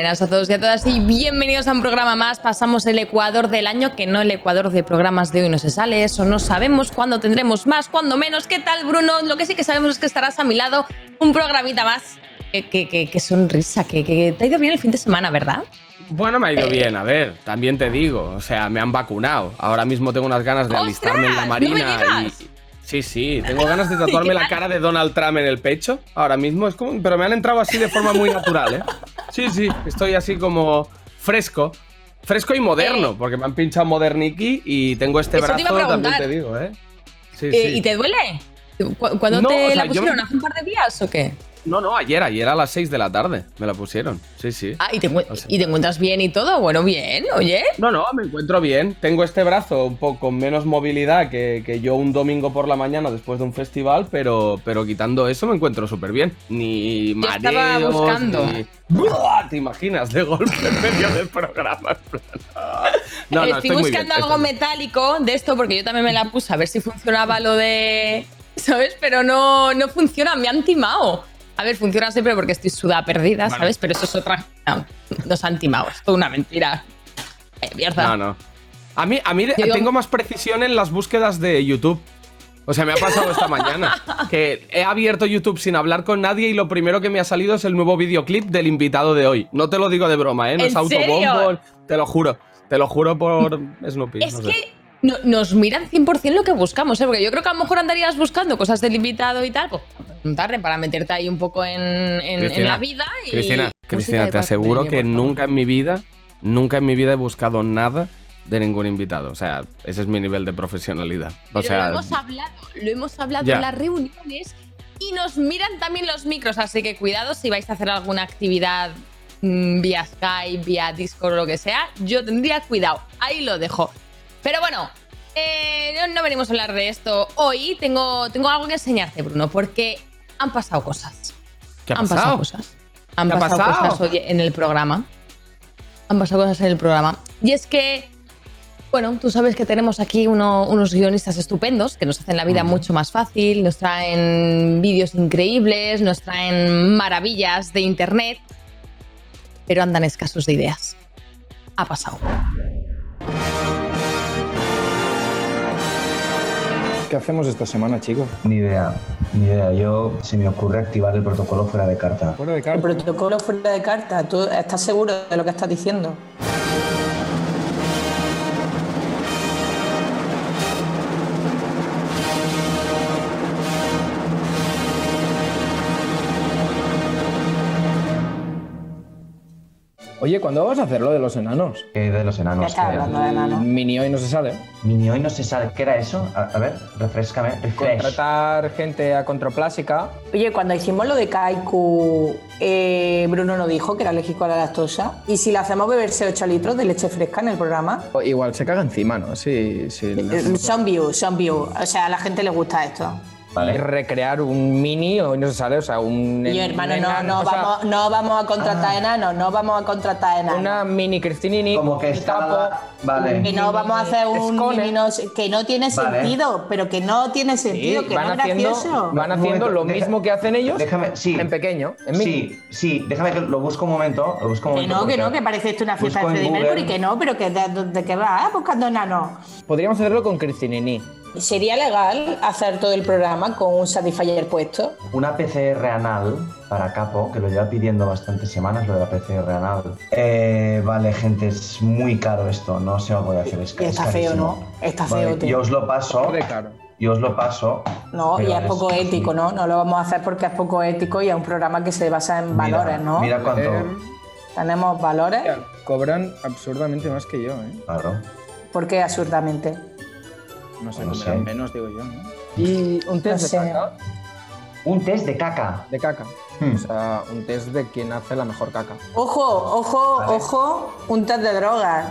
Buenas a todos y a todas y bienvenidos a un programa más. Pasamos el Ecuador del año, que no el Ecuador de programas de hoy no se sale, eso no sabemos cuándo tendremos más, cuándo menos. ¿Qué tal, Bruno? Lo que sí que sabemos es que estarás a mi lado un programita más. Qué sonrisa, que, te ha ido bien el fin de semana, ¿verdad? Bueno, me ha ido bien, a ver, también te digo, o sea, me han vacunado. Ahora mismo tengo unas ganas de alistarme en la marina y, Sí, sí, tengo ganas de tatuarme la cara de Donald Trump en el pecho ahora mismo, es como, pero me han entrado así de forma muy natural, ¿eh? Sí, sí, estoy así como fresco. Fresco y moderno, porque me han pinchado Moderniki y tengo este brazo, también te digo, ¿eh? Sí, eh, sí. ¿Y te duele? ¿Cuándo te la pusieron? ¿Hace un par de días o qué? No, no, ayer, ayer a las 6 de la tarde me la pusieron. Sí, sí. Ah, ¿y te, encuentras bien y todo? Bueno, bien, oye. No, no, me encuentro bien. Tengo este brazo un poco con menos movilidad que, yo un domingo por la mañana después de un festival, pero, pero quitando eso me encuentro súper bien. Ni mareos, estaba buscando. ¿Te imaginas? De golpe en medio del programa. no, no, estoy, buscando algo metálico de esto porque yo también me la puse a ver si funcionaba lo de... ¿Sabes? Pero no, no funciona, me han timado. A ver, funciona siempre porque estoy sudada perdida, ¿sabes? Pero eso es otra. No, nos han timado, es toda una mentira. Eh, mierda. No, no. A mí, a mí tengo más precisión en las búsquedas de YouTube. O sea, me ha pasado esta mañana que he abierto YouTube sin hablar con nadie y lo primero que me ha salido es el nuevo videoclip del invitado de hoy. No te lo digo de broma, ¿eh? No es autobombo, te lo juro. Te lo juro por Snoopy. Es que nos miran 100% lo que buscamos, ¿eh? Porque yo creo que a lo mejor andarías buscando cosas del invitado y tal, pues para meterte ahí un poco en, la vida. Y Cristina, Cristina te aseguro que nunca en mi vida, nunca en mi vida he buscado nada de ningún invitado. O sea, ese es mi nivel de profesionalidad. O sea, lo hemos hablado, lo hemos hablado en las reuniones y nos miran también los micros, así que cuidado si vais a hacer alguna actividad mm, vía Skype, vía Discord o lo que sea, yo tendría cuidado. Ahí lo dejo. Pero bueno, eh, no, venimos a hablar de esto hoy. Tengo, tengo algo que enseñarte, Bruno, porque han pasado cosas. ¿Qué ha han pasado? cosas. Han pasado, cosas hoy en el programa. Han pasado cosas en el programa. Y es que, bueno, tú sabes que tenemos aquí unos guionistas estupendos que nos hacen la vida mucho más fácil, nos traen vídeos increíbles, nos traen maravillas de internet, pero andan escasos de ideas. Ha pasado. ¿Qué hacemos esta semana, chicos? Ni idea, ni idea. Yo se me ocurre activar el protocolo fuera de carta. ¿Fuera de carta? El protocolo fuera de carta. ¿Tú estás seguro de lo que estás diciendo? Oye, ¿cuándo vas a hacer lo de los enanos? ¿Qué de los enanos? está hablando de enanos? Mini hoy no se sale. Mini hoy no se sale. ¿Qué era eso? A, ver, refrescame. Contratar gente a contraplásica. Oye, cuando hicimos lo de Kaiku, eh, Bruno nos dijo que era alérgico a la lactosa. ¿Y si le hacemos beberse 8 litros de leche fresca en el programa? igual se caga encima, ¿no? Sí, sí. Eh, son views, son views. O sea, a la gente le gusta esto. Recrear un mini o no se sale, o sea, un. Y hermano, no, no, vamos, no vamos a contratar ah. enanos, no vamos a contratar enanos. Una mini Cristinini. Como que está. Vale. Que no vamos a hacer un mini, que no tiene sentido, pero que no tiene sentido, que no es gracioso. Van haciendo lo mismo que hacen ellos déjame, sí, en pequeño, en mini. Sí, sí, déjame que lo busco un momento. Lo busco un momento que no, que no, que parece esto una fiesta de Freddie Mercury, que no, pero que de, de, qué va, buscando enanos. Podríamos hacerlo con Cristinini. ¿Sería legal hacer todo el programa con un Satisfyer puesto? Una PCR anal para Capo, que lo lleva pidiendo bastantes semanas, lo de la PCR anal. Eh, vale, gente, es muy caro esto, no se lo voy a hacer. Es, está feo, ¿no? Está feo, Yo os lo paso. yo os lo paso. No, y es poco ético, ¿no? No lo vamos a hacer porque es poco ético y es un programa que se basa en Mira, valores, ¿no? Mira cuánto. Eh, Tenemos valores, cobran absurdamente más que yo, ¿eh? Claro. ¿por qué absurdamente? No sé, No sé. menos, digo yo, ¿no? Y un test No sé. de caca. Un test de caca. De caca. Hmm. O sea, un test de quién hace la mejor caca. Ojo, ojo, Vale. ojo, un test de drogas.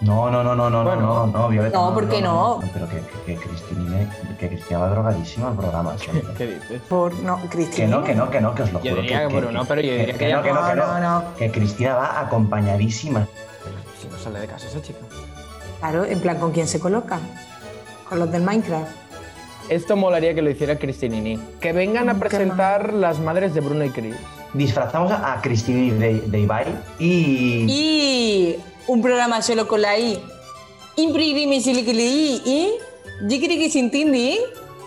No, no, no, no, no, Bueno. no, no, Violeta. No, ¿por qué no? Pero que, que, que Cristina, que Cristina va drogadísima al programa siempre. ¿Qué dices? Por no, Que Cristina. no, que no, que no, que os lo Yo juro. diría que Bruno, pero yo diría que no, que no, que no, No, no, no. Que Cristina va acompañadísima. Si no sale de casa esa chica. Claro, en plan, ¿con quién se coloca? Con los del Minecraft. Esto molaría que lo hiciera Cristinini. Que vengan a presentar las madres de Bruno y Chris. Disfrazamos a, Cristina de, de Ibai y... Y un programa solo con la I. Imprimi silikili y Jikiriki Sintindi.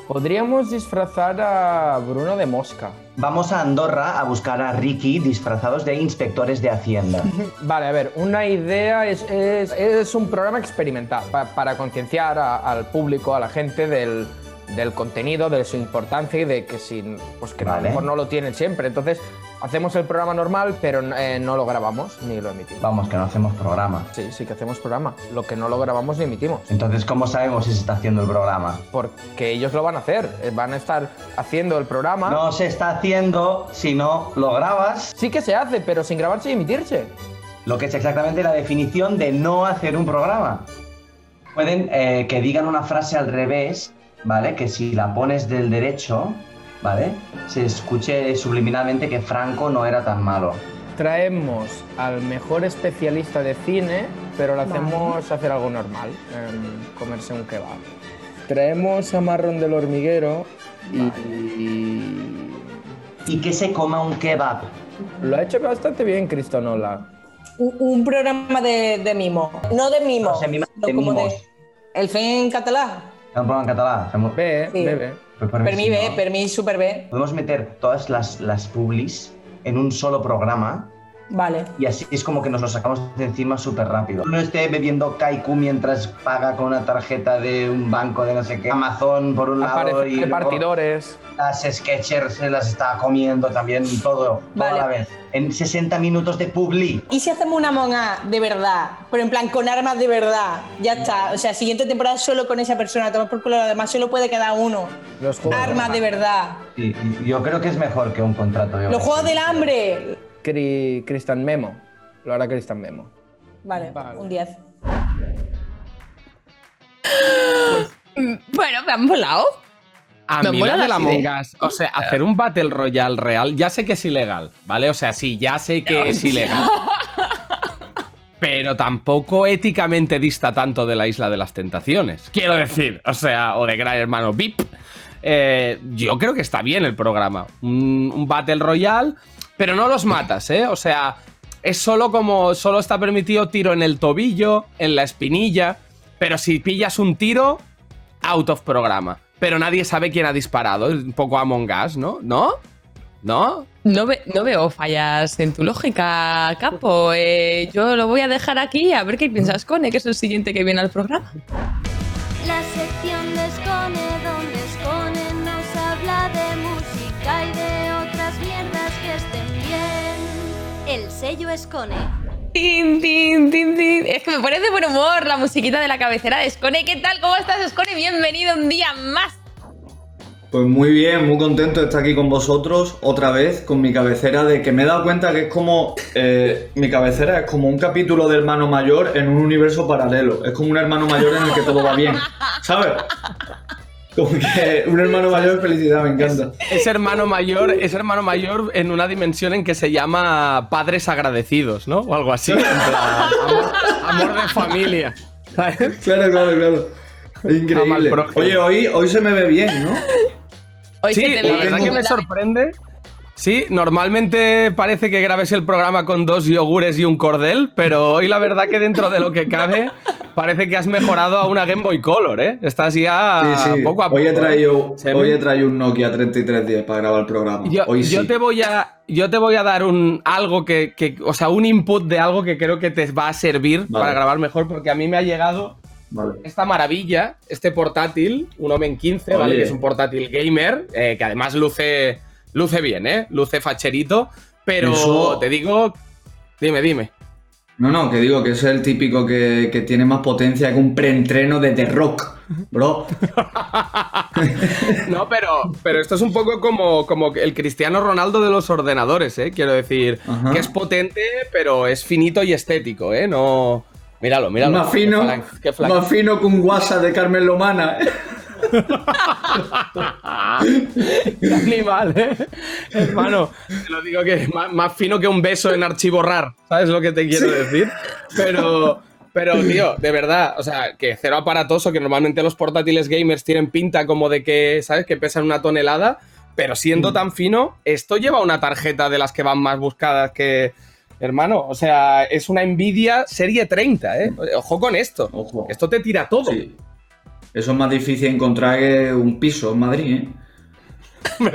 Podríamos disfrazar a Bruno de mosca. Vamos a Andorra a buscar a Ricky disfrazados de inspectores de Hacienda. Vale, a ver, una idea es, es, es un programa experimental pa- para concienciar al público, a la gente del, del contenido, de su importancia y de que, si, pues que a lo Vale. mejor no lo tienen siempre. Entonces, hacemos el programa normal, pero eh, no lo grabamos ni lo emitimos. Vamos, que no hacemos programa. Sí, sí que hacemos programa. Lo que no lo grabamos ni emitimos. Entonces, ¿cómo sabemos si se está haciendo el programa? Porque ellos lo van a hacer. eh, Van a estar haciendo el programa. No se está haciendo si no lo grabas, Sí que se hace, pero sin grabarse y emitirse. lo que es exactamente la definición de no hacer un programa. Pueden eh, que digan una frase al revés, ¿vale? Que si la pones del derecho, ¿vale? Se escuche subliminalmente que Franco no era tan malo. Traemos al mejor especialista de cine, pero lo Vale. hacemos hacer algo normal, em, comerse un kebab. Traemos a Marrón del Hormiguero y... Y que se coma un kebab. Lo ha hecho bastante bien Cristonola. Un, un programa de, de mimo. No de mimo. No sé, mima- de como mimos. El fe en catalán. Es un programa en catalán. Fem- Ve, Sí. bebe. Pues per Per mi mi sí, bé, no? per mi super bé. Podemos meter todas las, las publis en un solo programa Vale. y así es como que nos lo sacamos de encima súper rápido. No esté bebiendo Kaiku mientras paga con una tarjeta de un banco de no sé qué, Amazon por un lado Aparecen y luego repartidores. las Skechers se las está comiendo también todo, toda Vale. la vez. En 60 minutos de publi. ¿Y si hacemos una monga de verdad? Pero en plan, con armas de verdad. Ya está. O sea, siguiente temporada solo con esa persona. Tomar por culo, además solo puede quedar uno. Los juegos. Armas de verdad. Y yo creo que es mejor que un contrato de Los juegos del hambre. Cri- Cristian Memo. Lo hará Cristian Memo. Vale, Vale. un 10. Bueno, me han volado. A Me mí mola la de la la idea. Among Us, o sea, hacer un Battle Royale real, ya sé que es ilegal, ¿vale? O sea, sí, ya sé que es ilegal. Pero tampoco éticamente dista tanto de la Isla de las Tentaciones. Quiero decir, o sea, o de Gran Hermano VIP. Eh, yo creo que está bien el programa. Un, un Battle Royale, pero no los matas, ¿eh? O sea, es solo como, solo está permitido tiro en el tobillo, en la espinilla, pero si pillas un tiro, out of programa. Pero nadie sabe quién ha disparado. Es un poco Among Us, ¿no? ¿No? ¿No? No, ve- no veo fallas en tu lógica, Capo. Eh, yo lo voy a dejar aquí a ver qué piensas, Cone, que es el siguiente que viene al programa. La sección de Escone, donde Escone nos habla de música y de El sello Escone. Tin, tin, tin, tin. Es que me parece buen humor la musiquita de la cabecera de Scone. ¿Qué tal? ¿Cómo estás, Scone? Bienvenido un día más. Pues muy bien, muy contento de estar aquí con vosotros otra vez con mi cabecera de que me he dado cuenta que es como eh, mi cabecera es como un capítulo de hermano mayor en un universo paralelo. Es como un hermano mayor en el que todo va bien, ¿sabes? Como que un hermano mayor felicidad, me encanta. Es hermano mayor, es hermano mayor en una dimensión en que se llama padres agradecidos, ¿no? O algo así. en plan, amor, amor de familia. ¿sabes? Claro, claro, claro. Increíble. Oye, hoy, hoy se me ve bien, ¿no? Hoy Sí, se te la ve verdad que me sorprende. Sí, normalmente parece que grabes el programa con dos yogures y un cordel, pero hoy la verdad que dentro de lo que cabe parece que has mejorado a una Game Boy Color, ¿eh? Estás ya Sí, sí. poco a poco. Hoy he ¿eh? traído, hoy he traído un Nokia 3310 para grabar el programa. Yo, hoy yo sí. te voy a yo te voy a dar un algo que, que- o sea, un input de algo que creo que te va a servir Vale. para grabar mejor porque a mí me ha llegado esta maravilla, este portátil, un Omen 15, ¿vale? Que es un portátil gamer, eh, que además luce, luce bien, ¿eh? Luce facherito, pero te digo, dime, dime. No, no, que digo que es el típico que, tiene más potencia que un preentreno de The Rock, bro. no, pero, pero esto es un poco como, como el Cristiano Ronaldo de los ordenadores, ¿eh? Quiero decir, que es potente, pero es finito y estético, ¿eh? No... Míralo, míralo. Más fino, más fino que un WhatsApp de Carmen Lomana, ¿eh? Animal, ¿eh? Hermano, te lo digo que es más, fino que un beso en archivo RAR, ¿sabes lo que te quiero decir? Pero, pero, tío, de verdad, o sea, que cero aparatoso, que normalmente los portátiles gamers tienen pinta como de que, ¿sabes? Que pesan una tonelada, pero siendo mm. tan fino, esto lleva una tarjeta de las que van más buscadas que... Hermano, o sea, es una Nvidia serie 30, ¿eh? Ojo con esto. Ojo. Esto te tira todo. Eso es más difícil encontrar que un piso en Madrid, ¿eh?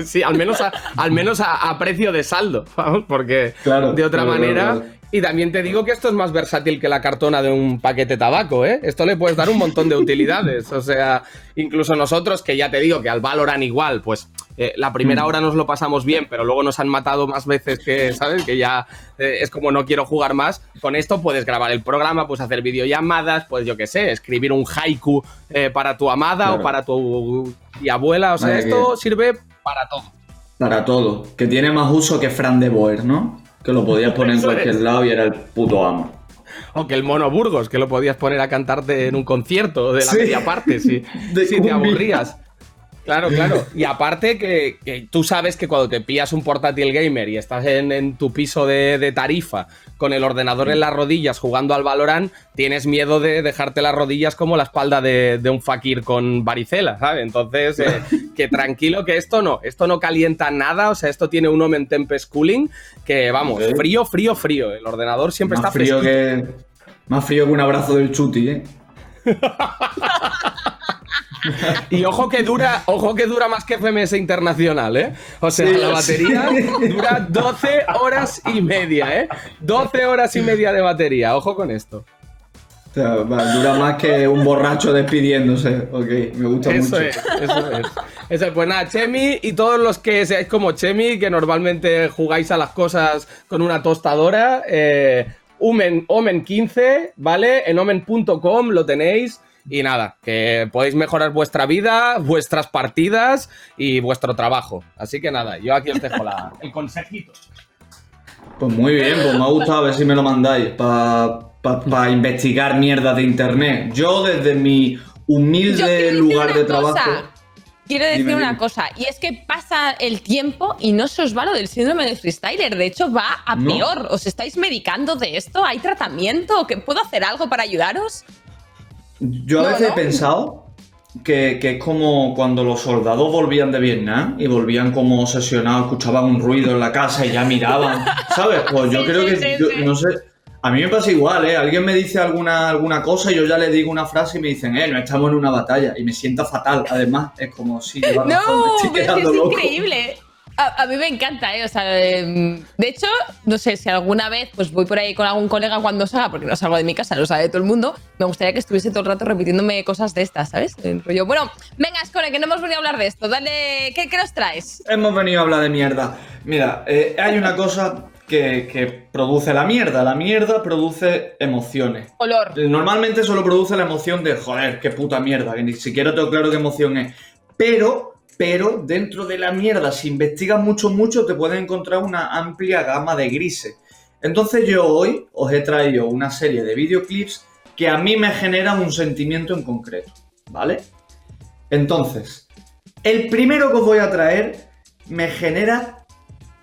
Sí, al menos a, al menos a, precio de saldo, vamos, porque de otra manera y también te digo que esto es más versátil que la cartona de un paquete de tabaco, ¿eh? Esto le puedes dar un montón de utilidades. O sea, incluso nosotros, que ya te digo que al Valorant igual, pues eh, la primera mm. hora nos lo pasamos bien, pero luego nos han matado más veces que, ¿sabes? Que ya eh, es como no quiero jugar más. Con esto puedes grabar el programa, puedes hacer videollamadas, pues yo qué sé, escribir un haiku eh, para tu amada o para tu abuela. O sea, esto sirve para todo. Para todo. Que tiene más uso que Fran de Boer, ¿no? Que lo podías poner en cualquier lado y era el puto amo. O que el Mono Burgos, que lo podías poner a cantarte en un concierto de la media parte si, si te aburrías. Claro, claro. Y aparte que, tú sabes que cuando te pillas un portátil gamer y estás en, tu piso de, tarifa con el ordenador en las rodillas jugando al Valorant, tienes miedo de dejarte las rodillas como la espalda de, un fakir con varicela, ¿sabes? Entonces, eh, que tranquilo que esto no, esto no calienta nada, o sea, esto tiene un Omen Tempest Cooling que, vamos, frío, frío, frío. El ordenador siempre está frío que Más frío que un abrazo del chuti, ¿eh? y ojo que dura, ojo que dura más que FMS Internacional, ¿eh? O sea, la batería dura 12 horas y media, ¿eh? 12 horas y media de batería, ojo con esto. O sea, dura más que un borracho despidiéndose. Ok, me gusta eso mucho. Es, eso es, eso es. Pues nada, Chemi y todos los que seáis como Chemi, que normalmente jugáis a las cosas con una tostadora, eh, Omen, Omen 15, ¿vale? En omen.com lo tenéis. Y nada, que podéis mejorar vuestra vida, vuestras partidas y vuestro trabajo. Así que nada, yo aquí os dejo el consejito. Pues muy bien, pues me ha gustado a ver si me lo mandáis para investigar mierda de internet. Yo desde mi humilde lugar de trabajo... Quiero decir una cosa, y es que pasa el tiempo y no se os va lo del síndrome de freestyler. De hecho, va a peor. ¿Os estáis medicando de esto? ¿Hay tratamiento? ¿Puedo hacer algo para ayudaros? Yo a veces he pensado que, es como cuando los soldados volvían de Vietnam y volvían como obsesionados, escuchaban un ruido en la casa y ya miraban, ¿sabes? Pues yo creo que, no sé, a mí me pasa igual, ¿eh? Alguien me dice alguna, alguna cosa y yo ya le digo una frase y me dicen, eh, no estamos en una batalla y me sienta fatal. Además, es como, si no, pero es, es increíble. A, mí me encanta, ¿eh? O sea, em, de hecho, no sé si alguna vez pues voy por ahí con algún colega cuando salga, porque no salgo de mi casa, lo sabe todo el mundo. Me gustaría que estuviese todo el rato repitiéndome cosas de estas, ¿sabes? Rollo, bueno, venga, Score, que no hemos venido a hablar de esto. Dale, ¿qué, nos traes? Hemos venido a hablar de mierda. Mira, eh, hay una cosa que, que, produce la mierda. La mierda produce emociones. Olor. Normalmente solo produce la emoción de, joder, qué puta mierda, que ni siquiera tengo claro qué emoción es. Pero pero dentro de la mierda, si investigas mucho, mucho, te puedes encontrar una amplia gama de grises. Entonces yo hoy os he traído una serie de videoclips que a mí me generan un sentimiento en concreto, ¿vale? Entonces, el primero que os voy a traer me genera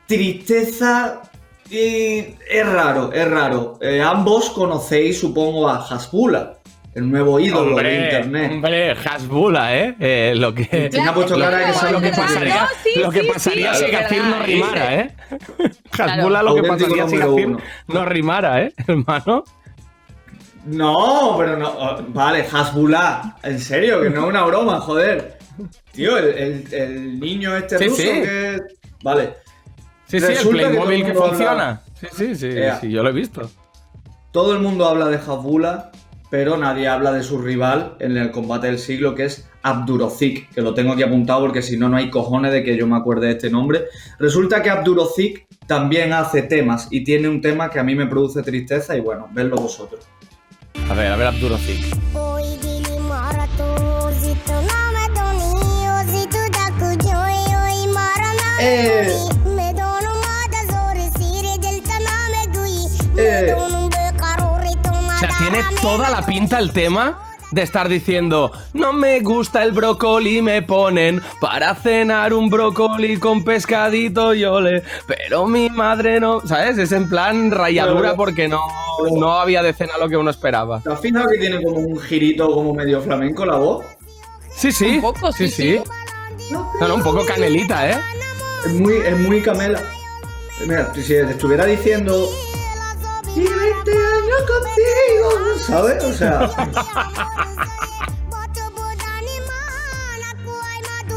tristeza y es raro, es raro. Eh, ambos conocéis, supongo, a Hasbula el nuevo ídolo de internet. Hombre, Hasbula, ¿eh? eh lo que. puesto cara que lo que pasaría, lo que pasaría si Gacir no rimara, ¿eh? Hasbula lo que pasaría si Gacir no rimara, ¿eh, hermano? No, pero no. Oh, vale, Hasbula. En serio, que no es una broma, joder. Tío, el, el, niño este ruso que. Vale. Sí, sí, el Playmobil que, que funciona. Sí, sí, sí, sí, yo lo he visto. Todo el mundo habla de Hasbula pero nadie habla de su rival en el combate del siglo, que es Abdurozik, que lo tengo aquí apuntado porque si no, no hay cojones de que yo me acuerde de este nombre. Resulta que Abdurozik también hace temas y tiene un tema que a mí me produce tristeza y bueno, vedlo vosotros. A ver, a ver Abdurozik. Eh, eh, O sea, tiene toda la pinta el tema de estar diciendo, no me gusta el brócoli, me ponen para cenar un brócoli con pescadito y ole, pero mi madre no, ¿sabes? Es en plan rayadura porque no, no había de cena lo que uno esperaba. ¿Te has fijado que tiene como un girito como medio flamenco la voz? Sí, sí, Un poco, sí, sí, sí. No, no, un poco canelita, ¿eh? Es muy, es muy camela. Mira, si te estuviera diciendo. Y 20 años contigo, ¿sabes? O sea.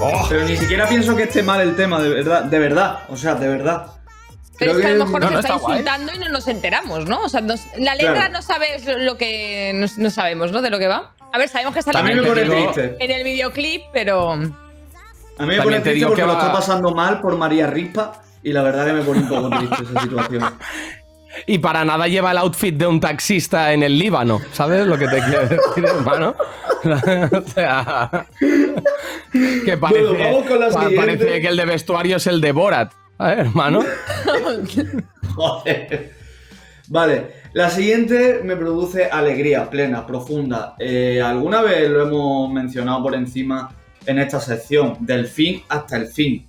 Oh. Pero ni siquiera pienso que esté mal el tema, de verdad, de verdad. O sea, de verdad. Pero Creo es que a lo mejor no, nos no, está, está guay. insultando y no nos enteramos, ¿no? O sea, nos- la letra Claro. no sabes lo que. No, no sabemos, ¿no? De lo que va. A ver, sabemos que está A mí me te pone digo- triste. en el videoclip, pero. A mí me También pone te triste porque que lo va- está pasando mal por María Rispa y la verdad que me pone un poco triste esa situación. Y para nada lleva el outfit de un taxista en el Líbano, ¿sabes lo que te quiero decir, hermano? o sea, que parece, Bueno, vamos con la pa- parece que el de vestuario es el de Borat, ¿sabes, hermano? Joder. Vale, la siguiente me produce alegría plena, profunda. Eh, Alguna vez lo hemos mencionado por encima en esta sección, del fin hasta el fin.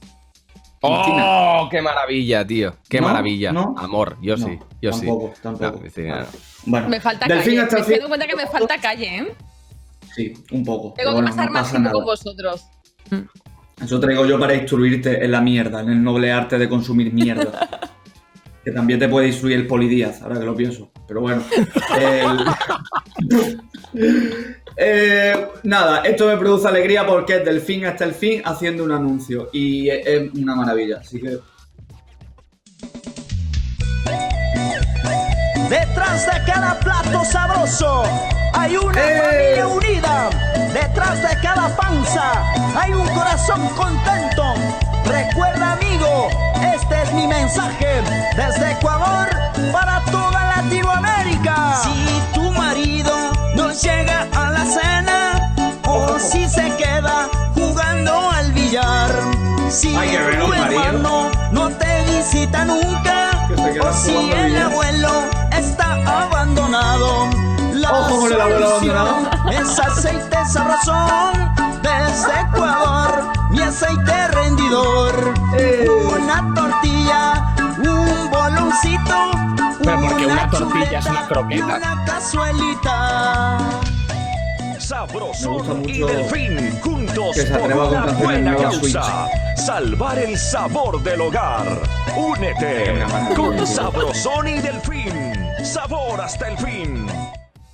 ¡Oh, qué maravilla, tío! ¡Qué ¿No? maravilla! ¿No? Amor, yo No, sí, yo tampoco, sí. tampoco. No, Cristina, no. Bueno, Me falta del calle. fin hasta me estoy dando cuenta que me falta calle, ¿eh? Sí, un poco. Tengo que pasar no más tiempo con vosotros. Eso traigo yo para instruirte en la mierda, en el noble arte de consumir mierda. que también te puede instruir el Polidíaz, ahora que lo pienso. Pero bueno. el- Eh, nada, esto me produce alegría porque es del fin hasta el fin haciendo un anuncio. Y es, es una maravilla. Así que. Detrás de cada plato sabroso hay una ¡Eh! familia unida. Detrás de cada panza hay un corazón contento. Recuerda amigo, este es mi mensaje desde Ecuador para toda Latinoamérica. Si no llega a la cena o si se queda jugando al billar. Si tu hermano no te visita nunca o si el abuelo está abandonado. La Ojo con el abuelo solución abandonado. Es aceite sabrosón desde Ecuador, mi aceite rendidor. Eh. Una tortilla, un boloncito. Porque una tortilla es una chuleta croqueta. una cazuelita. Sabrosón y Delfín juntos que se por atreva con una canciones buena nuevas causa. Salvar el sabor del hogar. Únete con. Sabrosón y Delfín. Sabor hasta el fin.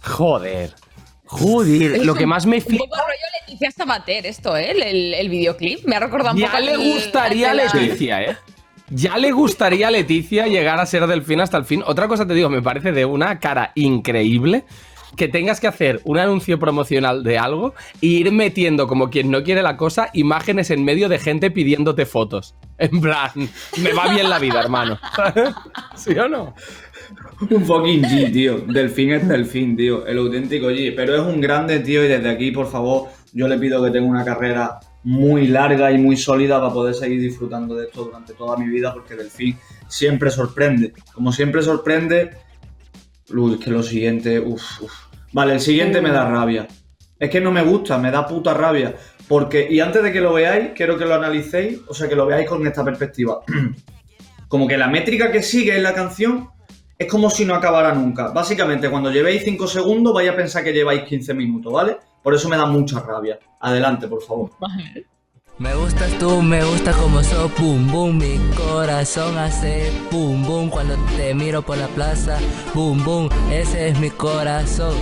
Joder. Joder, Es lo un- que más me Un flipa. poco rollo Leticia Sabater esto, ¿eh? El, el- el videoclip. Me ha recordado un Ya poco le al- gustaría a la- Leticia, ¿eh? Ya le gustaría a Leticia llegar a ser del fin hasta el fin. Otra cosa te digo, me parece de una cara increíble que tengas que hacer un anuncio promocional de algo e ir metiendo, como quien no quiere la cosa, imágenes en medio de gente pidiéndote fotos. En plan, me va bien la vida, hermano. ¿Sí o no? Un fucking G, tío. Delfín es delfín, tío. El auténtico G. Pero es un grande, tío, y desde aquí, por favor, yo le pido que tenga una carrera muy larga y muy sólida para poder seguir disfrutando de esto durante toda mi vida, porque Delfín siempre sorprende. Como siempre sorprende. Uy, es que lo siguiente. Uf, uf. Vale, el siguiente me da rabia. Es que no me gusta, me da puta rabia. Porque, y antes de que lo veáis, quiero que lo analicéis, o sea, que lo veáis con esta perspectiva. Como que la métrica que sigue en la canción es como si no acabara nunca. Básicamente, cuando llevéis 5 segundos, vais a pensar que lleváis 15 minutos, ¿vale? Por eso me da mucha rabia. Adelante, por favor. Me gustas tú, me gusta como sos, boom boom, mi corazón hace boom boom cuando te miro por la plaza, boom boom, ese es mi corazón.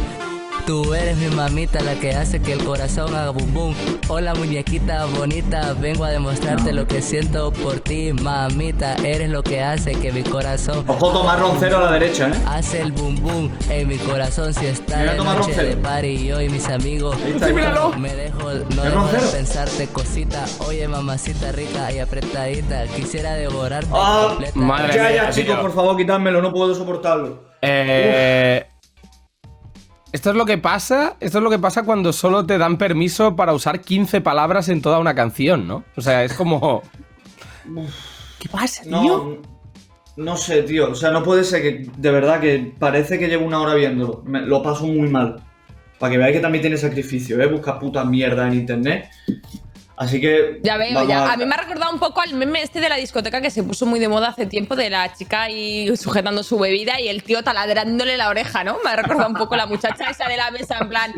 Tú eres mi mamita, la que hace que el corazón haga bum bum. Hola muñequita bonita, vengo a demostrarte lo que siento por ti, mamita. Eres lo que hace que mi corazón. Ojo, tomar roncero a la derecha, ¿eh? Hace el bum bum en mi corazón si está de noche roncero. de party yo y mis amigos. Ahí está, ahí está. Me dejo, no ¿Es dejo de roncero? pensarte cosita. Oye mamacita rica y apretadita, quisiera devorarte Ah. Madre ya, mía, ya, chicos, por favor, quitádmelo, no puedo soportarlo. Eh, esto es lo que pasa. Esto es lo que pasa cuando solo te dan permiso para usar 15 palabras en toda una canción, ¿no? O sea, es como. ¿Qué pasa, tío? No, no sé, tío. O sea, no puede ser que, de verdad, que parece que llevo una hora viéndolo. Me- lo paso muy mal. Para que veáis que también tiene sacrificio, ¿eh? Buscar puta mierda en internet. Así que. Ya veo, ya. A mí me ha recordado un poco al meme este de la discoteca que se puso muy de moda hace tiempo de la chica ahí sujetando su bebida y el tío taladrándole la oreja, ¿no? Me ha recordado un poco la muchacha esa de la mesa en plan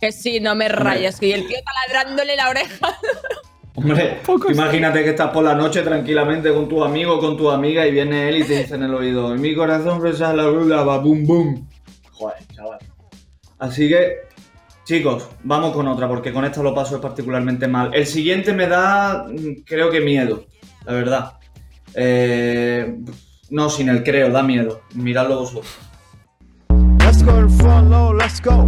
que sí, no me rayes. Y el tío taladrándole la oreja. Hombre, imagínate que estás por la noche tranquilamente con tu amigo, con tu amiga y viene él y te dice en el oído, mi corazón reza la rula, va bum bum. Joder, chaval. Así que, chicos, vamos con otra porque con esta lo paso particularmente mal. El siguiente me da, mm, creo que miedo, la verdad. Eh, no, sin el creo, da miedo. Miradlo vosotros. Let's go to the front low, let's go.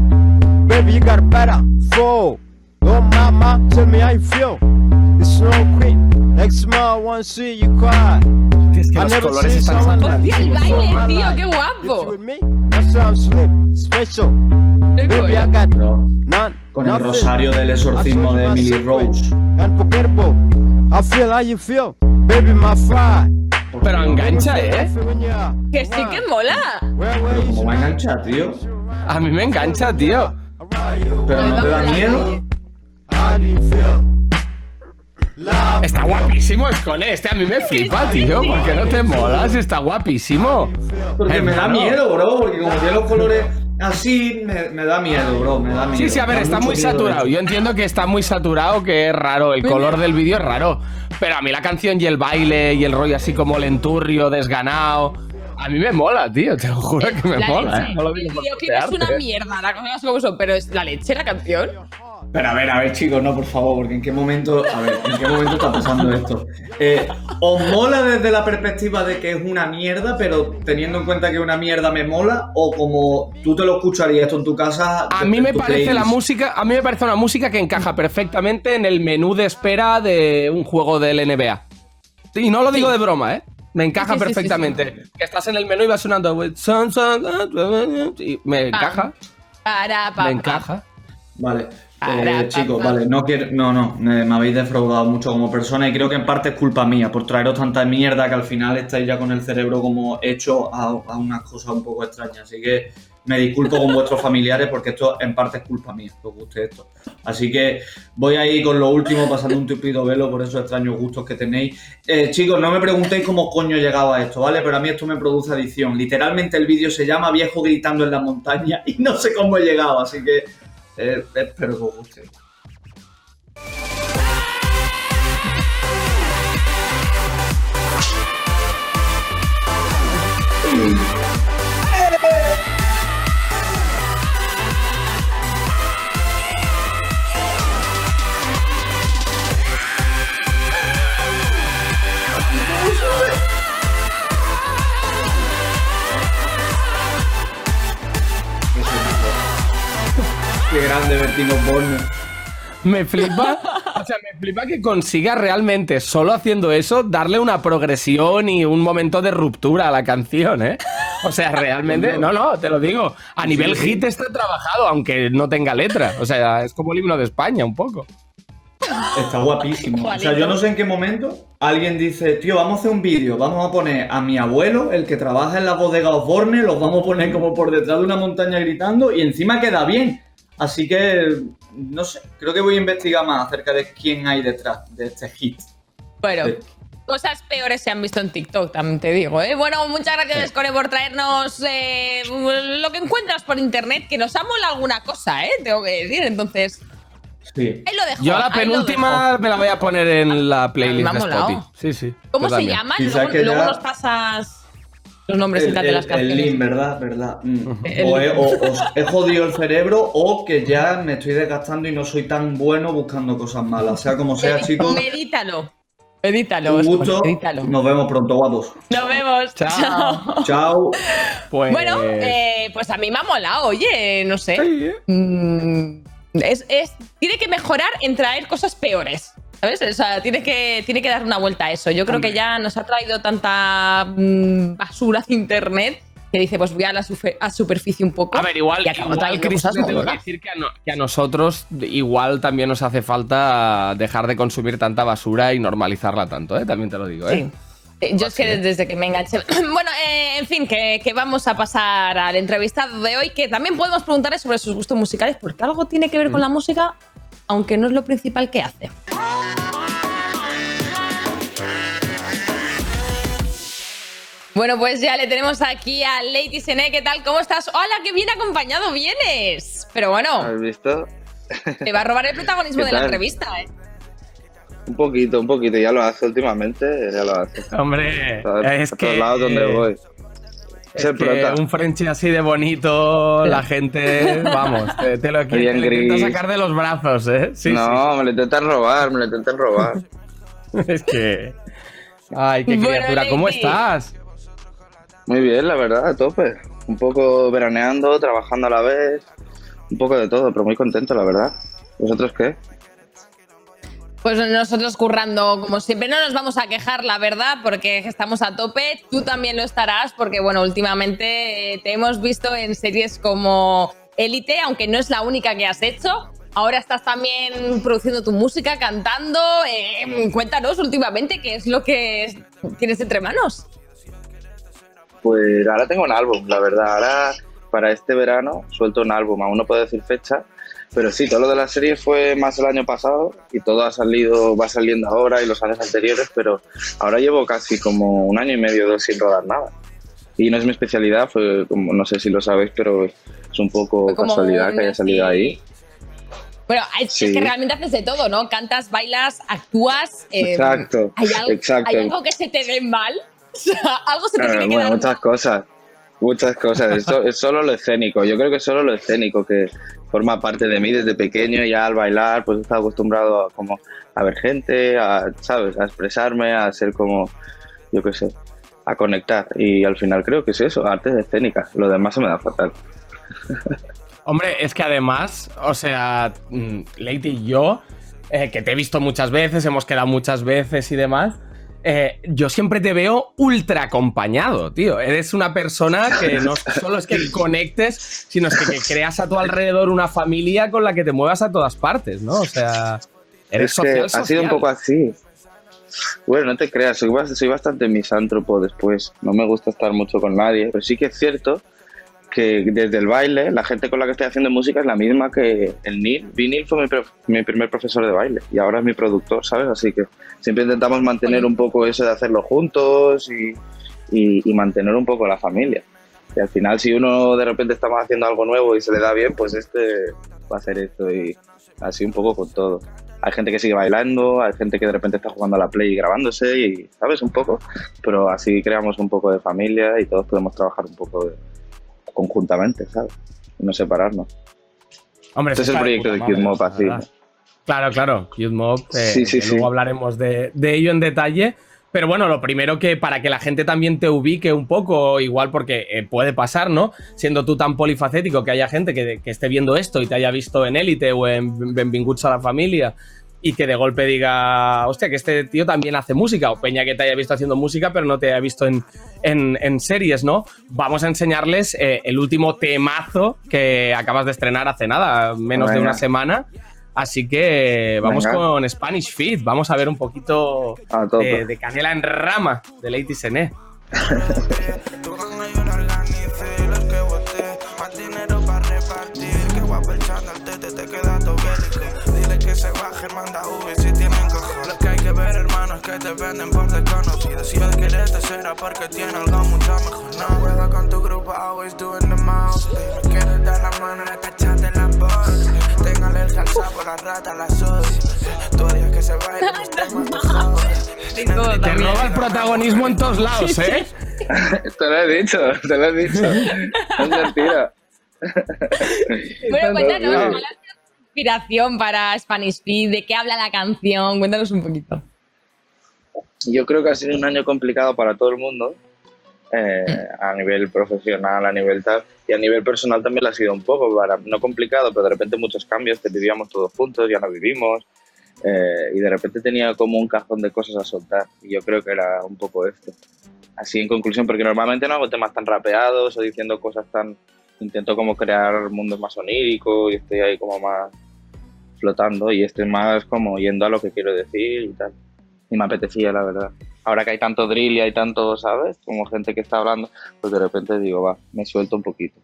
Baby, you got better. Four. Oh, mama, tell me how you feel. It's no queen. Next month, I wanna see you cry. Es que I los never colores están Hostia, el you baile, tío, qué guapo. with me, that sounds slick, special. None, con el rosario del exorcismo de Emily Rose. Unforgettable. I feel how you feel. Baby, my fire. Pero engancha, ¿eh? Que sí que mola. Pero ¿cómo va a enganchar, tío? A mí me engancha, tío. Pero no te da miedo. Está guapísimo, Escone. Este a mí me flipa, tío. ¿Por qué no te molas? Está guapísimo. Porque me da miedo, bro, porque como tiene los colores así, me, me da miedo, bro, me da miedo. Sí, sí, a ver, está muy saturado. Yo entiendo que está muy saturado, que es raro. El color del vídeo es raro. Pero a mí la canción y el baile y el rollo así como lenturrio, desganado. A mí me mola, tío. Te lo juro que me La mola, leche. ¿eh? No lo El videoclip es una mierda, la cosa es como son, pero es la leche la canción. Pero a ver, a ver, chicos, no, por favor, porque en qué momento, a ver, en qué momento está pasando esto. Eh, ¿Os mola desde la perspectiva de que es una mierda, pero teniendo en cuenta que una mierda me mola? ¿O como tú te lo escucharías esto en tu casa? A mí me parece la música, a mí me parece una música que encaja perfectamente en el menú de espera de un juego del NBA. Y no lo digo de broma, ¿eh? Me encaja Sí, sí, sí, sí, perfectamente. Que estás en el menú y va sonando son, y me encaja, Para, para. me encaja. Vale. Eh, chicos, vale, no quiero, no, no, me, me habéis defraudado mucho como persona y creo que en parte es culpa mía por traeros tanta mierda que al final estáis ya con el cerebro como hecho a, a unas cosas un poco extrañas. Así que me disculpo con vuestros familiares porque esto en parte es culpa mía, que os guste esto. Así que voy a ir con lo último, pasando un tupido velo por esos extraños gustos que tenéis. Eh, chicos, no me preguntéis cómo coño he llegado a esto, ¿vale? Pero a mí esto me produce adicción. Literalmente el vídeo se llama Viejo gritando en la montaña y no sé cómo he llegado, así que eh, espero que os guste. Me flipa, o sea, me flipa que consiga realmente, solo haciendo eso, darle una progresión y un momento de ruptura a la canción, ¿eh? O sea, realmente, no, no, te lo digo, a nivel sí. hit está trabajado, aunque no tenga letra. O sea, es como el himno de España, un poco. Está guapísimo. O sea, yo no sé en qué momento alguien dice, tío, vamos a hacer un vídeo, vamos a poner a mi abuelo, el que trabaja en la bodega Osborne, los vamos a poner como por detrás de una montaña gritando y encima queda bien. Así que, no sé, creo que voy a investigar más acerca de quién hay detrás de este hit. Bueno, Sí. cosas peores se han visto en TikTok, también te digo. ¿eh? Bueno, muchas gracias, Score, por traernos eh, lo que encuentras por internet, que nos ha molado alguna cosa, ¿eh? Tengo que decir. Entonces, Sí. ahí lo dejo. Yo la penúltima me la voy a poner en la playlist Me ha de. Spotify. Sí, sí. ¿Cómo se llama? Luego, luego ya- nos pasas. Los nombres El, tal de las el, el canciones. link, ¿verdad? ¿verdad? Mm. El- O, he, o- he jodido el cerebro o que ya me estoy desgastando y no soy tan bueno buscando cosas malas. Sea como sea, chicos, Medítalo. Medítalo. un gusto. medítalo. Nos vemos pronto, guapos. Nos vemos. Chao. Chao. Pues. Bueno, eh, pues a mí me ha molado, oye, no sé. Mm, es, es- tiene que mejorar en traer cosas peores. ¿Sabes? O sea, tiene que, tiene que dar una vuelta a eso. Yo creo que ya nos ha traído tanta mm, basura de internet que dice, pues voy a la a superficie un poco. A ver, igual, y igual tengo que decir que a, no- que a nosotros igual también nos hace falta dejar de consumir tanta basura y normalizarla tanto, ¿eh? También te lo digo, ¿eh? Sí. Eh, Yo es que desde, desde que me enganché. Bueno, eh, en fin, que, que vamos a pasar al entrevistado de hoy, que también podemos preguntarle sobre sus gustos musicales, porque algo tiene que ver con la música, aunque no es lo principal que hace. Bueno, pues ya le tenemos aquí a Lady Sene. ¿Qué tal? ¿Cómo estás? ¡Hola, qué bien acompañado vienes! Pero bueno, ¿Has visto? te va a robar el protagonismo ¿Qué de la entrevista, ¿eh? Un poquito, un poquito. Ya lo hace últimamente, ya lo hace. Hombre, A, es a que- todos lados donde voy. Es el que prota. un Frenchy así de bonito, la gente, vamos, te, te lo, intenta gris. sacar de los brazos, ¿eh? Sí, no, me lo intentan robar, me lo intentan robar. Es que... Ay, qué Bueno, criatura, ¿cómo estás? Muy bien, la verdad, a tope. Un poco veraneando, trabajando a la vez. Un poco de todo, pero muy contento, la verdad. ¿Vosotros qué? Pues nosotros currando, como siempre, no nos vamos a quejar, la verdad, porque estamos a tope. Tú también lo estarás, porque, bueno, últimamente eh, te hemos visto en series como Élite, aunque no es la única que has hecho. Ahora estás también produciendo tu música, cantando. Eh, cuéntanos últimamente qué es lo que tienes entre manos. Pues ahora tengo un álbum, la verdad. Ahora, para este verano, suelto un álbum. Aún no puedo decir fecha, pero sí, todo lo de la serie fue más el año pasado y todo ha salido, va saliendo ahora y los años anteriores, pero ahora llevo casi como un año y medio dos sin rodar nada. Y no es mi especialidad, fue como, no sé si lo sabéis, pero es un poco casualidad un que haya salido ahí. Bueno, es Sí. que realmente haces de todo, ¿no? Cantas, bailas, actúas. eh, Exacto, ¿hay algo, exacto. ¿Hay algo que se te dé mal? Algo se te Eh, tiene que bueno, dar muchas cosas. Muchas cosas. Es, es solo lo escénico. Yo creo que es solo lo escénico que forma parte de mí desde pequeño. Ya al bailar, pues he estado acostumbrado a, como, a ver gente, a, ¿sabes? A expresarme, a ser como, yo qué sé, a conectar. Y al final creo que es eso, artes escénicas. Lo demás se me da fatal. Hombre, es que además, o sea, mm, Lady y yo, eh, que te he visto muchas veces, hemos quedado muchas veces y demás, eh, yo siempre te veo ultra acompañado, tío. Eres una persona que no solo es que conectes, sino es que, que creas a tu alrededor una familia con la que te muevas a todas partes, ¿no? O sea, eres es que social, ha sido un poco así. Bueno, no te creas, soy bastante misántropo después. No me gusta estar mucho con nadie, pero sí que es cierto que desde el baile, la gente con la que estoy haciendo música es la misma que el Neil. Vinil fue mi, mi primer profesor de baile y ahora es mi productor, ¿sabes? Así que siempre intentamos mantener un poco eso de hacerlo juntos y, y- y mantener un poco la familia. Y al final, si uno de repente estamos haciendo algo nuevo y se le da bien, pues este va a hacer esto y así un poco con todo. Hay gente que sigue bailando, hay gente que de repente está jugando a la play y grabándose y, ¿sabes? Un poco. Pero así creamos un poco de familia y todos podemos trabajar un poco de- conjuntamente, ¿sabes? Y no separarnos. Hombre, este es el de proyecto de Mob, la así. Claro, claro, Mob, eh, Sí, sí, que sí. luego hablaremos de, de ello en detalle. Pero bueno, lo primero que para que la gente también te ubique un poco, igual porque eh, puede pasar, ¿no? Siendo tú tan polifacético que haya gente que, que esté viendo esto y te haya visto en Élite o en Benvinguts a la familia y que de golpe diga, hostia, que este tío también hace música, o Peña que te haya visto haciendo música pero no te haya visto en, en- en series, ¿no? Vamos a enseñarles eh, el último temazo que acabas de estrenar hace nada, menos de una semana. Así que vamos Venga. con Spanish Fit, vamos a ver un poquito de, de canela en rama de Lady Sené. Baje, manda V si tienen cojones. Lo que hay que ver, hermano, es que te venden por desconocido. Si el quererte será porque tiene algo mucho mejor. No juega con tu grupo, always doing the most. Me quieres dar la mano, le cachate la voz. Tengo alergia al sapo, la rata, la soy. Tú odias que se baile, mis temas te joden. Te roba el protagonismo en todos lados, ¿eh? te lo he dicho, te lo he dicho. No es mentira. Bueno, cuéntanos, No, ¿cuál ha sido tu inspiración para Spanish Feed? ¿De qué habla la canción? Cuéntanos un poquito. Yo creo que ha sido un año complicado para todo el mundo, eh, a nivel profesional, a nivel tal, y a nivel personal también lo ha sido un poco, para, no complicado, pero de repente muchos cambios, que vivíamos todos juntos, ya no vivimos, eh, y de repente tenía como un cajón de cosas a soltar, y yo creo que era un poco esto. Así en conclusión, porque normalmente no hago temas tan rapeados o diciendo cosas tan... Intento como crear mundos más oníricos y estoy ahí como más flotando y estoy más como yendo a lo que quiero decir y tal. Y me apetecía, la verdad. Ahora que hay tanto drill y hay tanto, ¿sabes? Como gente que está hablando, pues de repente digo, va, me suelto un poquito.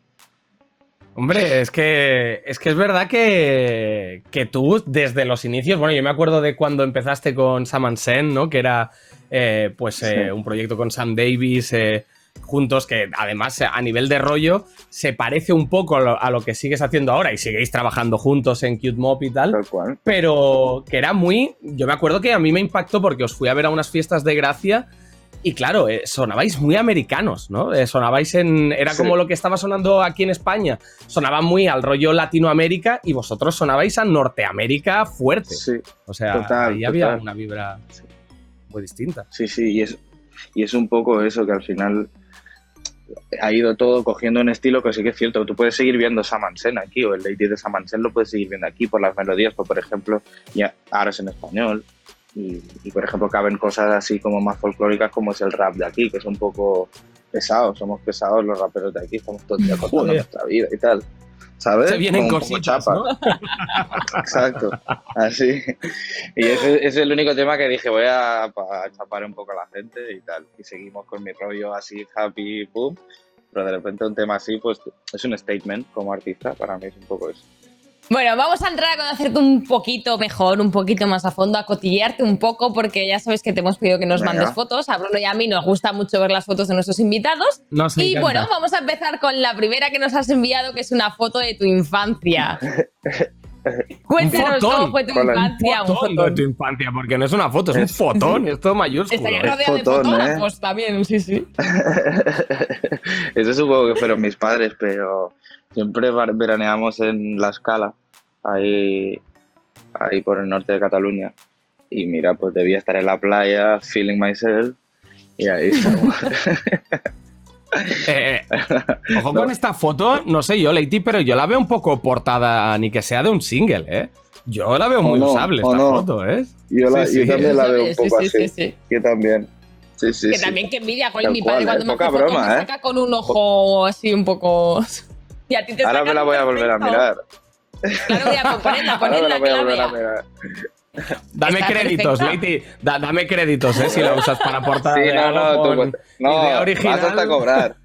Hombre, es que es que es verdad que, que tú desde los inicios, bueno, yo me acuerdo de cuando empezaste con Sam Sen, ¿no? Que era eh, pues eh, Sí. un proyecto con Sam Davis eh, juntos, que además a nivel de rollo se parece un poco a lo, a lo que sigues haciendo ahora y seguís trabajando juntos en Cute Mop y tal. Pero que era muy. Yo me acuerdo que a mí me impactó porque os fui a ver a unas fiestas de gracia. Y claro, eh, sonabais muy americanos, ¿no? Eh, sonabais en. Era Sí. como lo que estaba sonando aquí en España. Sonaba muy al rollo Latinoamérica y vosotros sonabais a Norteamérica fuerte. O sea, total, ahí había una vibra muy distinta. Sí, sí, y es, y es un poco eso, que al final ha ido todo cogiendo un estilo que sí que es cierto. Tú puedes seguir viendo Samansen aquí, o el Lady de Samansen lo puedes seguir viendo aquí por las melodías, pues, por ejemplo, ya ahora es en español. Y, y, por ejemplo, caben cosas así como más folclóricas, como es el rap de aquí, que es un poco pesado. Somos pesados los raperos de aquí, estamos todo el día contando nuestra vida y tal. ¿Sabes? Se vienen Como cositas, chapa. ¿no? Exacto, así. Y ese, ese es el único tema que dije, voy a, pa- chapar un poco a la gente y tal. Y seguimos con mi rollo así, happy, boom. Pero de repente un tema así, pues es un statement como artista, para mí es un poco eso. Bueno, vamos a entrar a conocerte un poquito mejor, un poquito más a fondo, a cotillearte un poco, porque ya sabes que te hemos pedido que nos Venga. mandes fotos. A Bruno y a mí nos gusta mucho ver las fotos de nuestros invitados. Nos y encanta. bueno, vamos a empezar con la primera que nos has enviado, que es una foto de tu infancia. Cuéntanos fotón. cómo fue tu Hola. infancia. Un Fotón fotón. de tu infancia, porque no es una foto, es un fotón, es todo mayúsculo. Estaría ¿eh? rodeado de fotógrafos también, sí, sí. Eso supongo que fueron mis padres, pero siempre veraneamos en La Escala, ahí, ahí por el norte de Cataluña. Y mira, pues debía estar en la playa, feeling myself, y ahí estamos. Eh, eh, ojo con esta foto, no sé yo, Leiti, pero yo la veo un poco portada, ni que sea de un single, ¿eh? Yo la veo muy no, usable esta no. foto, ¿eh? Yo, la- Sí, yo sí. también la veo un Sí, poco sí, así. sí, sí. Yo también. Sí, sí, que sí. también que envidia con mi padre cual, cuando ¿eh? me broma, me ¿eh? saca con un ojo así un poco... Y a ti te Ahora me la voy a volver a mirar. Claro, voy a ponerla, Ahora me ponerla, la voy que la vea. Dame Está créditos. Leiti. Da- dame créditos, ¿eh? Si la usas para portada. Sí, no, no, tú, con no, original. vas hasta cobrar.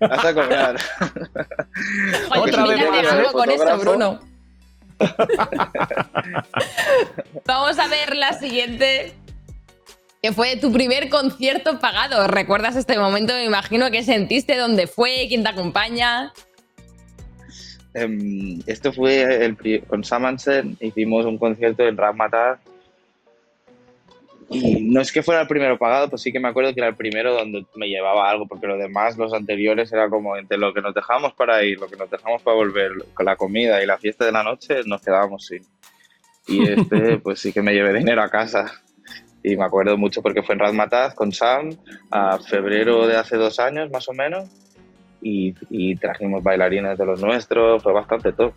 Vas a cobrar. Oye, Otra vez con eso. Bruno. Vamos a ver la siguiente. Que fue tu primer concierto pagado. ¿Recuerdas este momento? Me imagino que sentiste dónde fue, quién te acompaña. Em, esto fue el, con Samansen, hicimos un concierto en Ramataz y no es que fuera el primero pagado, pues sí que me acuerdo que era el primero donde me llevaba algo, porque lo demás, los anteriores, era como entre lo que nos dejamos para ir, lo que nos dejamos para volver, con la comida y la fiesta de la noche, nos quedábamos sin. Y este, pues sí que me llevé dinero a casa. Y me acuerdo mucho porque fue en Razmataz con Sam, a febrero de hace dos años más o menos, y, y trajimos bailarines de los nuestros, fue bastante top.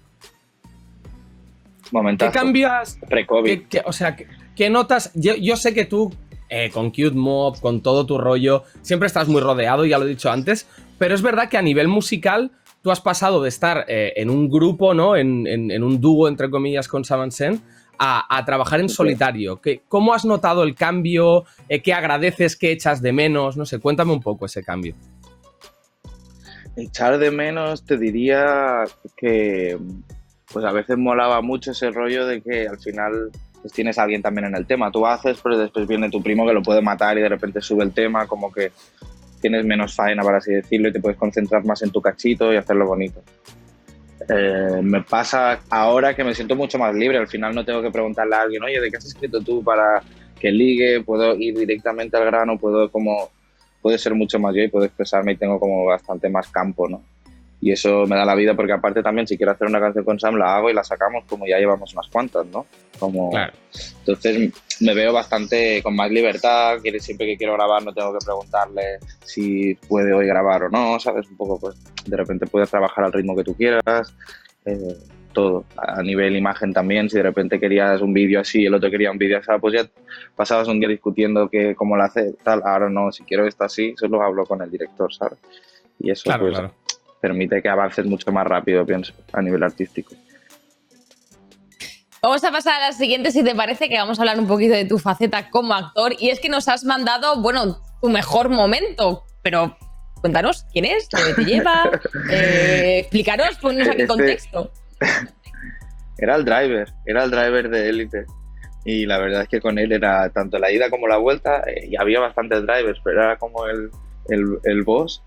¿Qué Momentazo. cambias? Pre-COVID. ¿Qué- qué- o sea, ¿qué, qué notas? Yo, yo sé que tú, eh, con Cute Mob, con todo tu rollo, siempre estás muy rodeado, ya lo he dicho antes, pero es verdad que a nivel musical tú has pasado de estar eh, en un grupo, ¿no? En, en- en un dúo, entre comillas, con Samansen, a, a trabajar en solitario. ¿Qué, ¿Cómo has notado el cambio? Eh, ¿Qué agradeces? ¿Qué echas de menos? No sé, cuéntame un poco ese cambio. Echar de menos, te diría que pues a veces molaba mucho ese rollo de que al final pues tienes a alguien también en el tema. Tú haces, pero después viene tu primo que lo puede matar y de repente sube el tema, como que tienes menos faena, por así decirlo, y te puedes concentrar más en tu cachito y hacerlo bonito. Eh, me pasa ahora que me siento mucho más libre, al final no tengo que preguntarle a alguien, oye, ¿de qué has escrito tú para que ligue? Puedo ir directamente al grano, puedo como puedo ser mucho más yo y puedo expresarme y tengo como bastante más campo, ¿no? Y eso me da la vida porque aparte también si quiero hacer una canción con Sam la hago y la sacamos como ya llevamos unas cuantas, ¿no? Como... Entonces me veo bastante con más libertad, siempre que quiero grabar no tengo que preguntarle si puede hoy grabar o no, ¿sabes? Un poco pues de repente puedes trabajar al ritmo que tú quieras, eh, todo. A nivel imagen también, si de repente querías un vídeo así y el otro quería un vídeo así, pues ya pasabas un día discutiendo que cómo lo hace tal, ahora no, si quiero esto así, solo hablo con el director, ¿sabes? Y eso Claro, pues claro. permite que avances mucho más rápido, pienso, a nivel artístico. Vamos a pasar a la siguiente, si te parece, que vamos a hablar un poquito de tu faceta como actor. Y es que nos has mandado, bueno, tu mejor momento, pero cuéntanos quién es, dónde te lleva, eh, explícanos, ponnos aquí Este- contexto. Era el driver, era el driver de élite. Y la verdad es que con él era tanto la ida como la vuelta, eh, y había bastantes drivers, pero era como el, el, el boss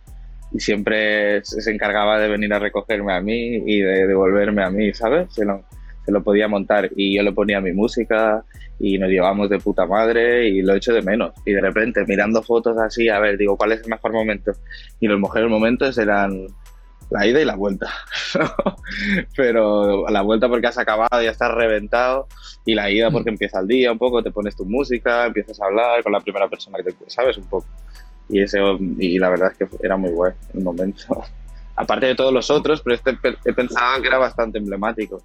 y siempre se encargaba de venir a recogerme a mí y de devolverme a mí, ¿sabes? Se lo, se lo podía montar y yo le ponía mi música y nos llevamos de puta madre y lo echo de menos. Y de repente mirando fotos así, a ver, digo, ¿cuál es el mejor momento? Y los mejores momentos eran la ida y la vuelta. Pero la vuelta porque has acabado, ya estás reventado, y la ida porque empieza el día un poco, te pones tu música, empiezas a hablar con la primera persona que te sabes un poco. Y ese y la verdad es que era muy guay el momento. Aparte de todos los otros, pero este pe- he pensado que era bastante emblemático.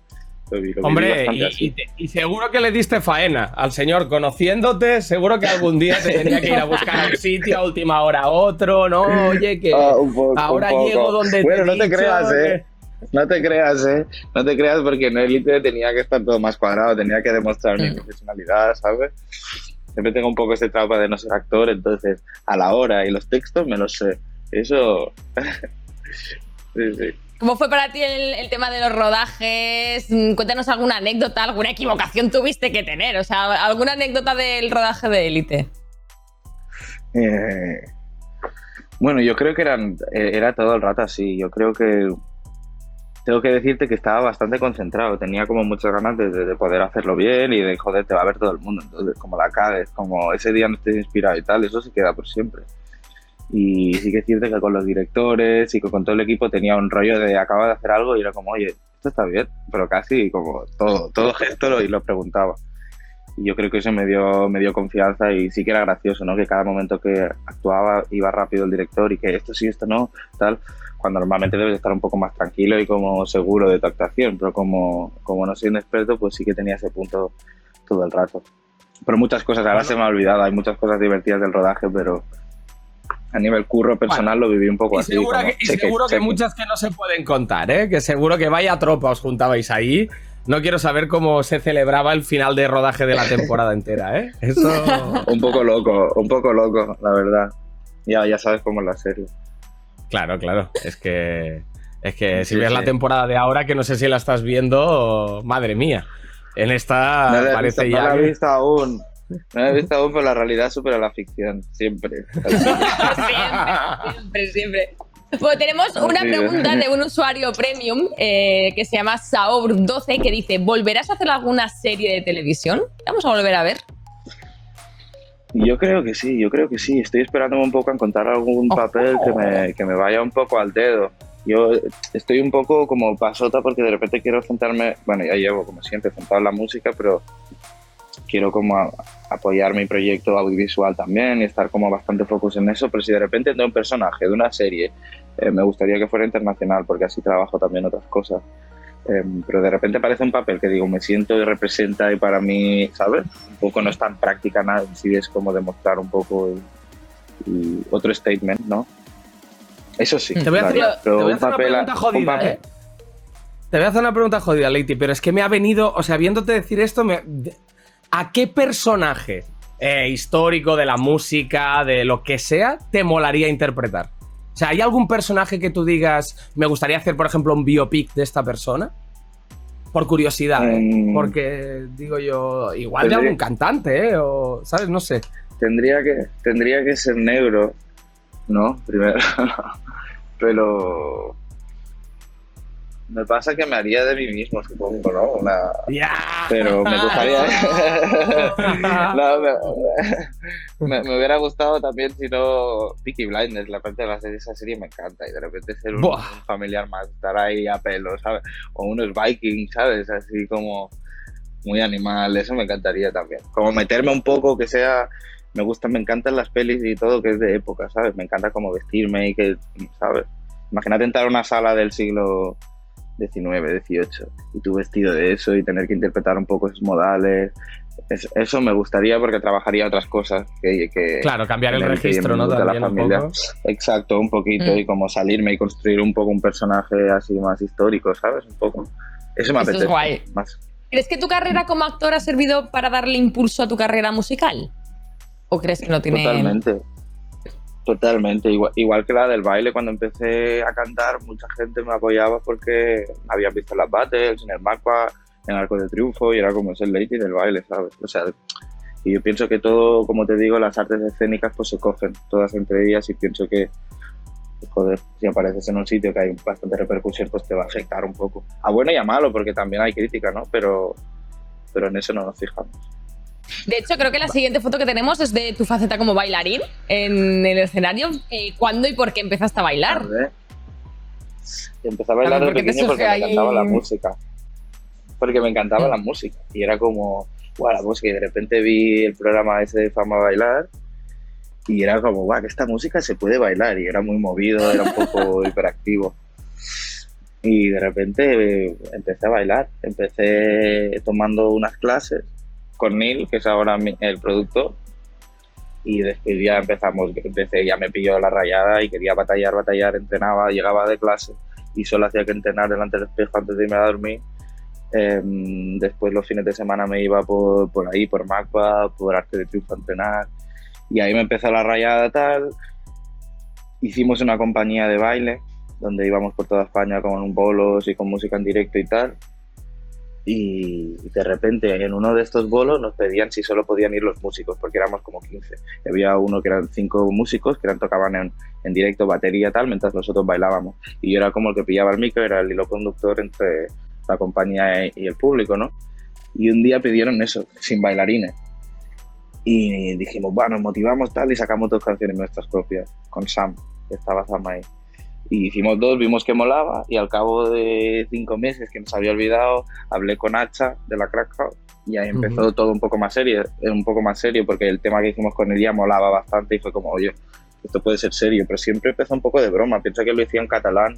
Lo vi- lo viví Hombre, y, así. y te- y seguro que le diste faena al señor, conociéndote, seguro que algún día te tenía que ir a buscar a un sitio, a última hora a otro, ¿no? Oye, que Ah, un poco, ahora un poco. llego donde Bueno, te no te dicho creas, ¿eh? No te creas, ¿eh? No te creas porque en Elite tenía que estar todo más cuadrado, tenía que demostrar mi profesionalidad, ¿sabes? Siempre tengo un poco ese trauma de no ser actor, entonces a la hora y los textos me los sé. Eso... sí, sí. ¿Cómo fue para ti el, tema de los rodajes? Mm, Cuéntanos alguna anécdota, alguna equivocación tuviste que tener. O sea, alguna anécdota del rodaje de élite. Eh, bueno, yo creo que eran, eh, era todo el rato así. Yo creo que tengo que decirte que estaba bastante concentrado. Tenía como muchas ganas de poder hacerlo bien y de joder, te va a ver todo el mundo. Entonces, como la cagues, como ese día no estés inspirado y tal, eso se queda por siempre. Y sí que es cierto que con los directores y con todo el equipo tenía un rollo de acaba de hacer algo y era como, oye, esto está bien, pero casi como todo, todo gesto lo- y lo preguntaba. Y yo creo que eso me dio, me dio confianza y sí que era gracioso, ¿no? Que cada momento que actuaba iba rápido el director y que esto sí, esto no, tal, cuando normalmente debes estar un poco más tranquilo y como seguro de tu actuación, pero como, como no soy un experto, pues sí que tenía ese punto todo el rato. Pero muchas cosas, ahora se me ha olvidado, hay muchas cosas divertidas del rodaje, pero a nivel curro personal lo viví un poco Y así. seguro, como que, y cheque, seguro que muchas que no se pueden contar, ¿eh? Que seguro que vaya tropa os juntabais ahí. No quiero saber cómo se celebraba el final de rodaje de la temporada entera, ¿eh? Eso. Un poco loco, un poco loco, la verdad. Ya, ya sabes cómo es la serie. Claro, claro. Es que. Es que si ves sí. la temporada de ahora, que no sé si la estás viendo, madre mía. En esta no parece visto, ya. no la he visto aún. No he visto aún, pero la realidad supera la ficción, siempre. Siempre, siempre. Bueno, tenemos una pregunta de un usuario premium eh, que se llama Saur12 que dice: ¿Volverás a hacer alguna serie de televisión? Vamos a volver a ver. Yo creo que sí, yo creo que sí. Estoy esperándome un poco a encontrar algún papel que me, que me vaya un poco al dedo. Yo estoy un poco como pasota porque de repente quiero centrarme, bueno, ya llevo como siempre centrado en la música, pero quiero como apoyar mi proyecto audiovisual también y estar como bastante focus en eso, pero si de repente tengo un personaje de una serie, eh, me gustaría que fuera internacional porque así trabajo también otras cosas. Eh, pero de repente parece un papel que digo, me siento y representa y para mí, ¿sabes? Un poco no es tan práctica nada, sí es como demostrar un poco y, y otro statement, ¿no? Eso sí, Te voy a hacer, voy a hacer una pregunta un jodida, ¿eh? Te voy a hacer una pregunta jodida, Leiti, pero es que me ha venido, o sea, viéndote decir esto, me- de- ¿a qué personaje eh, histórico de la música, de lo que sea, te molaría interpretar? O sea, ¿hay algún personaje que tú digas, me gustaría hacer, por ejemplo, un biopic de esta persona? Por curiosidad, ¿eh? Mm. porque digo yo, igual de algún cantante, ¿eh? O, ¿sabes? No sé. Tendría que, tendría que ser negro, ¿no? Primero. Pero. Me pasa que me haría de mí mismo, supongo, ¿no? Una... Pero me gustaría. No, me, me- me hubiera gustado también si no. Peaky Blinders, la parte de la serie, esa serie me encanta. Y de repente ser un, familiar más, estar ahí a pelo, ¿sabes? O unos Vikings, ¿sabes? Así como muy animal, eso me encantaría también. Como meterme un poco, que sea. Me gustan, me encantan las pelis y todo que es de época, ¿sabes? Me encanta como vestirme y que, ¿sabes? Imagínate entrar a una sala del siglo 19, 18 y tú vestido de eso y tener que interpretar un poco esos modales. Es- eso me gustaría porque trabajaría otras cosas que, que Claro, cambiar el registro, ¿no? También un poco. Exacto, un poquito Mm. y como salirme y construir un poco un personaje así más histórico, ¿sabes? Un poco. Eso me Eso es apetece guay. más. ¿Crees que tu carrera como actor ha servido para darle impulso a tu carrera musical? ¿O crees que no tiene...? Totalmente. Totalmente. Igual, igual que la del baile, cuando empecé a cantar, mucha gente me apoyaba porque habían visto las battles, en el Macua, en Arco de Triunfo, y era como ser lady del baile, ¿sabes? O sea, y yo pienso que todo, como te digo, las artes escénicas pues se cogen todas entre ellas y pienso que, joder, si apareces en un sitio que hay bastante repercusión, pues te va a afectar un poco. A bueno y a malo, porque también hay crítica, ¿no? Pero, pero en eso no nos fijamos. De hecho, creo que la siguiente foto que tenemos es de tu faceta como bailarín en el escenario. Eh, ¿Cuándo y por qué empezaste a bailar? Empecé a bailar de porque pequeño me encantaba la música. Porque me encantaba la música. Y era como, guau, la música. Y de repente vi el programa ese de Fama Bailar. Y era como, guau, que esta música se puede bailar. Y era muy movido, era un poco hiperactivo. Y de repente eh, empecé a bailar. Empecé tomando unas clases con Neil, que es ahora el productor. Y después ya empezamos, empecé, ya me pilló la rayada y quería batallar, batallar, entrenaba, llegaba de clase y solo hacía que entrenar delante del espejo antes de irme a dormir. Em, después los fines de semana me iba por, por ahí, por Macba, por Arte de Triunfo a entrenar. Y ahí me empezó la rayada tal. Hicimos una compañía de baile donde íbamos por toda España con bolos y con música en directo y tal. Y de repente en uno de estos bolos nos pedían si solo podían ir los músicos, porque éramos como 15. Y había uno que eran cinco músicos que eran, tocaban en, en directo batería tal, mientras nosotros bailábamos. Y yo era como el que pillaba el micro, era el hilo conductor entre la compañía y el público, ¿no? Y un día pidieron eso, sin bailarines. Y dijimos, bueno, nos motivamos tal y sacamos dos canciones nuestras propias, con Sam, que estaba Sam ahí. Y hicimos dos, vimos que molaba y al cabo de cinco meses que nos había olvidado, hablé con Hacha de la Crack House y ahí empezó Ujú. todo un poco más serio, eh, un poco más serio porque el tema que hicimos con ella molaba bastante y fue como, oye, esto puede ser serio, pero siempre empezó un poco de broma, pienso que lo hacía en catalán,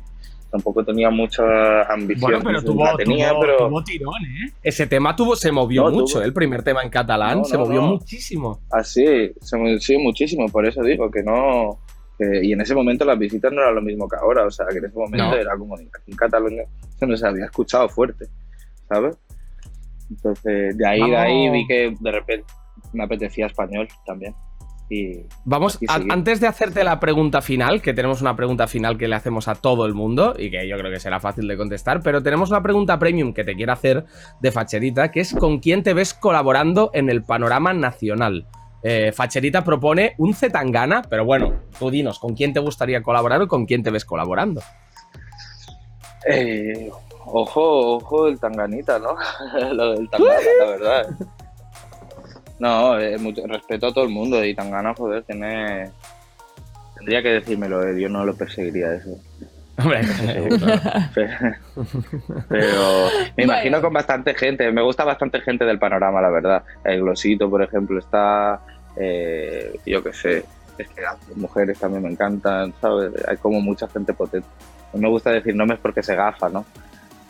tampoco tenía mucha ambición, Bueno, pero tuvo, tenía, tuvo- pero tuvo tirón, ¿eh? Ese tema tuvo, se movió No, mucho, tuvo- ¿eh? el primer tema en catalán No, se no, movió no. muchísimo. Así, se me sí, muchísimo, por eso digo que no. Que- y en ese momento las visitas no eran lo mismo que ahora, o sea, que en ese momento No. era como en Cataluña se nos había escuchado fuerte, ¿sabes? Entonces, de ahí, de ahí Vamos. vi que de repente me apetecía español también. Y Vamos, a- antes de hacerte la pregunta final, que tenemos una pregunta final que le hacemos a todo el mundo y que yo creo que será fácil de contestar, pero tenemos una pregunta premium que te quiero hacer de Facherita, que es ¿con quién te ves colaborando en el panorama nacional? Eh, Facherita propone un Zetangana, pero bueno, tú dinos, ¿con quién te gustaría colaborar o con quién te ves colaborando? Eh, ojo, ojo el tanganita, ¿no? Lo del tangana, la verdad. No, eh, mucho- respeto a todo el mundo y tangana, joder, tiene... Tendría que decírmelo él, yo no lo perseguiría eso. Hombre, Pe- Pero me imagino con bastante gente, me gusta bastante gente del panorama, la verdad. El Glosito, por ejemplo, está, eh, yo qué sé, es que las mujeres también me encantan, ¿sabes? Hay como mucha gente potente. No me gusta decir nombres porque se gafa, ¿no?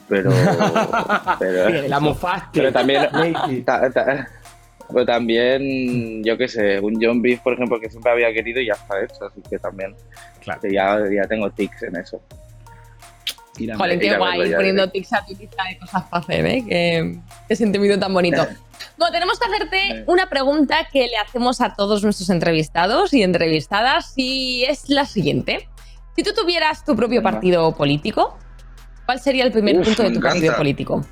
Pero, pero, la pero también, ta- ta- pero también, yo qué sé, un John Beef, por ejemplo, que siempre había querido y ya está hecho, así que también que ya, ya tengo tics en eso. Ir a- Joder, ir qué a guay, poniendo tics a tu lista de cosas para hacer, ¿eh? Qué, qué sentimiento tan bonito. Bueno, tenemos que hacerte una pregunta que le hacemos a todos nuestros entrevistados y entrevistadas y es la siguiente. Si tú tuvieras tu propio partido político, ¿cuál sería el primer Uf, punto de tu partido político?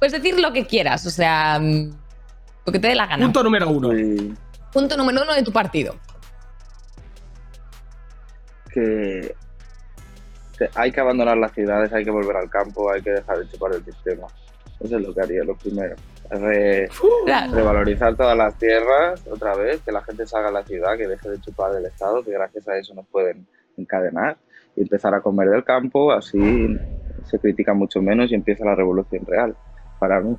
Puedes decir lo que quieras, o sea, mm, lo que te dé la gana. Punto número uno. Punto número uno de tu partido. que hay que abandonar las ciudades, hay que volver al campo, hay que dejar de chupar el sistema. Eso es lo que haría, lo primero. Re- revalorizar todas las tierras otra vez, que la gente salga a la ciudad, que deje de chupar del Estado, que gracias a eso nos pueden encadenar y empezar a comer del campo, así se critica mucho menos y empieza la revolución real, para mí.